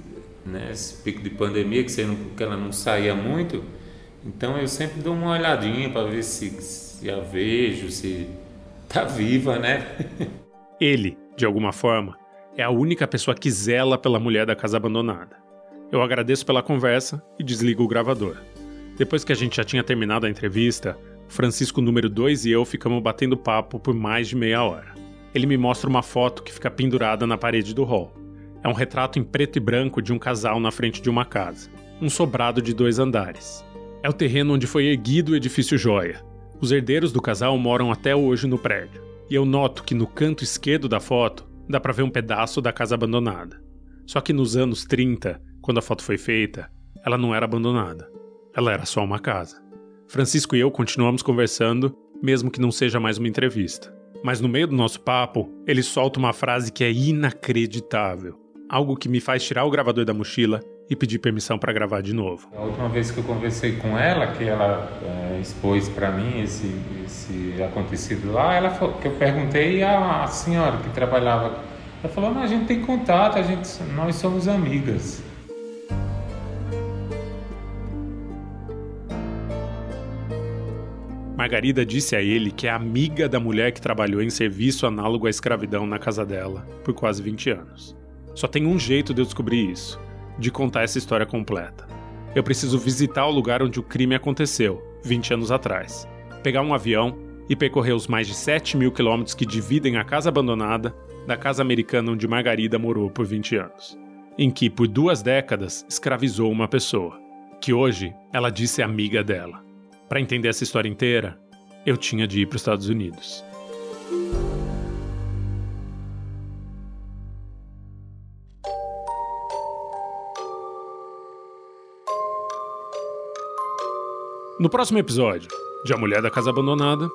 né, esse pico de pandemia, que, não, que ela não saía muito. Então eu sempre dou uma olhadinha para ver se, se a vejo, se tá viva, né? <laughs> Ele, de alguma forma, é a única pessoa que zela pela mulher da casa abandonada. Eu agradeço pela conversa e desligo o gravador. Depois que a gente já tinha terminado a entrevista, Francisco número 2 e eu ficamos batendo papo por mais de meia hora. Ele me mostra uma foto que fica pendurada na parede do hall. É um retrato em preto e branco de um casal na frente de uma casa, um sobrado de dois andares. É o terreno onde foi erguido o edifício Joia. Os herdeiros do casal moram até hoje no prédio. E eu noto que no canto esquerdo da foto dá para ver um pedaço da casa abandonada. Só que nos anos 30, quando a foto foi feita, ela não era abandonada. Ela era só uma casa. Francisco e eu continuamos conversando, mesmo que não seja mais uma entrevista. Mas no meio do nosso papo, ele solta uma frase que é inacreditável algo que me faz tirar o gravador da mochila e pedi permissão para gravar de novo. A última vez que eu conversei com ela, que ela é, expôs para mim esse, esse acontecido lá, ela falou, que eu perguntei a, a senhora que trabalhava, ela falou: "Não, a gente tem contato, a gente, nós somos amigas". Margarida disse a ele que é amiga da mulher que trabalhou em serviço análogo à escravidão na casa dela por quase 20 anos. Só tem um jeito de eu descobrir isso: de contar essa história completa. Eu preciso visitar o lugar onde o crime aconteceu, 20 anos atrás, pegar um avião e percorrer os mais de 7 mil quilômetros que dividem a casa abandonada da casa americana onde Margarida morou por 20 anos, em que, por duas décadas, escravizou uma pessoa, que hoje ela disse amiga dela. Para entender essa história inteira, eu tinha de ir para os Estados Unidos. No próximo episódio de A Mulher da Casa Abandonada,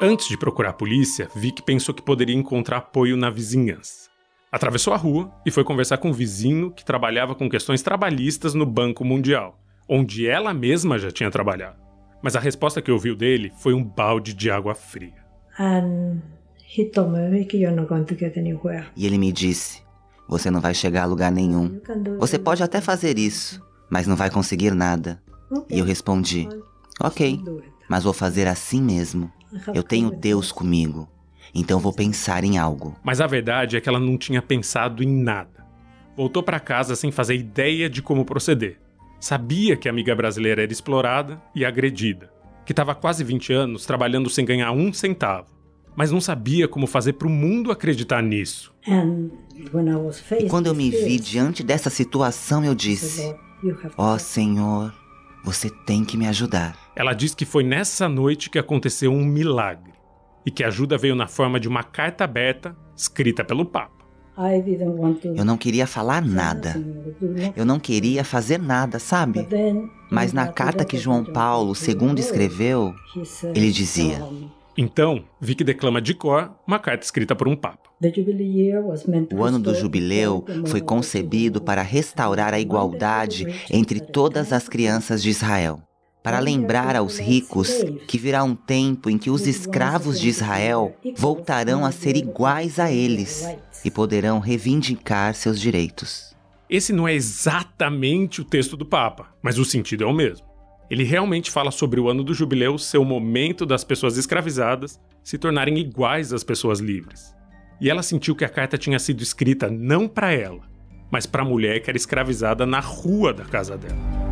antes de procurar a polícia, Vic pensou que poderia encontrar apoio na vizinhança. Atravessou a rua e foi conversar com um vizinho que trabalhava com questões trabalhistas no Banco Mundial, onde ela mesma já tinha trabalhado. Mas a resposta que ouviu dele foi um balde de água fria. E ele me disse: Você não vai chegar a lugar nenhum. Você pode até fazer isso, mas não vai conseguir nada. E eu respondi: Ok, mas vou fazer assim mesmo. Eu tenho Deus comigo, então vou pensar em algo. Mas a verdade é que ela não tinha pensado em nada. Voltou para casa sem fazer ideia de como proceder. Sabia que a amiga brasileira era explorada e agredida, que estava há quase 20 anos trabalhando sem ganhar um centavo, mas não sabia como fazer para o mundo acreditar nisso. E quando eu me vi diante dessa situação, eu disse: Ó oh, Senhor, você tem que me ajudar. Ela diz que foi nessa noite que aconteceu um milagre e que a ajuda veio na forma de uma carta aberta escrita pelo Papa. Eu não queria falar nada. Eu não queria fazer nada, sabe? Mas na carta que João Paulo II escreveu, ele dizia: Então, Vic declama de cor uma carta escrita por um Papa. O ano do jubileu foi concebido para restaurar a igualdade entre todas as crianças de Israel para lembrar aos ricos que virá um tempo em que os escravos de Israel voltarão a ser iguais a eles e poderão reivindicar seus direitos. Esse não é exatamente o texto do Papa, mas o sentido é o mesmo. Ele realmente fala sobre o ano do jubileu ser o momento das pessoas escravizadas se tornarem iguais às pessoas livres. E ela sentiu que a carta tinha sido escrita não para ela, mas para a mulher que era escravizada na rua da casa dela.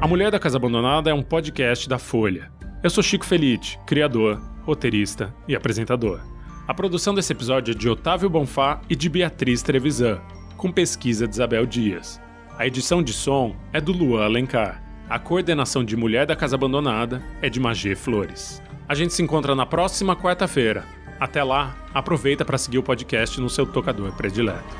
A Mulher da Casa Abandonada é um podcast da Folha. Eu sou Chico Felite, criador, roteirista e apresentador. A produção desse episódio é de Otávio Bonfá e de Beatriz Trevisan, com pesquisa de Isabel Dias. A edição de som é do Luan Alencar. A coordenação de Mulher da Casa Abandonada é de Magê Flores. A gente se encontra na próxima quarta-feira. Até lá, aproveita para seguir o podcast no seu tocador predileto.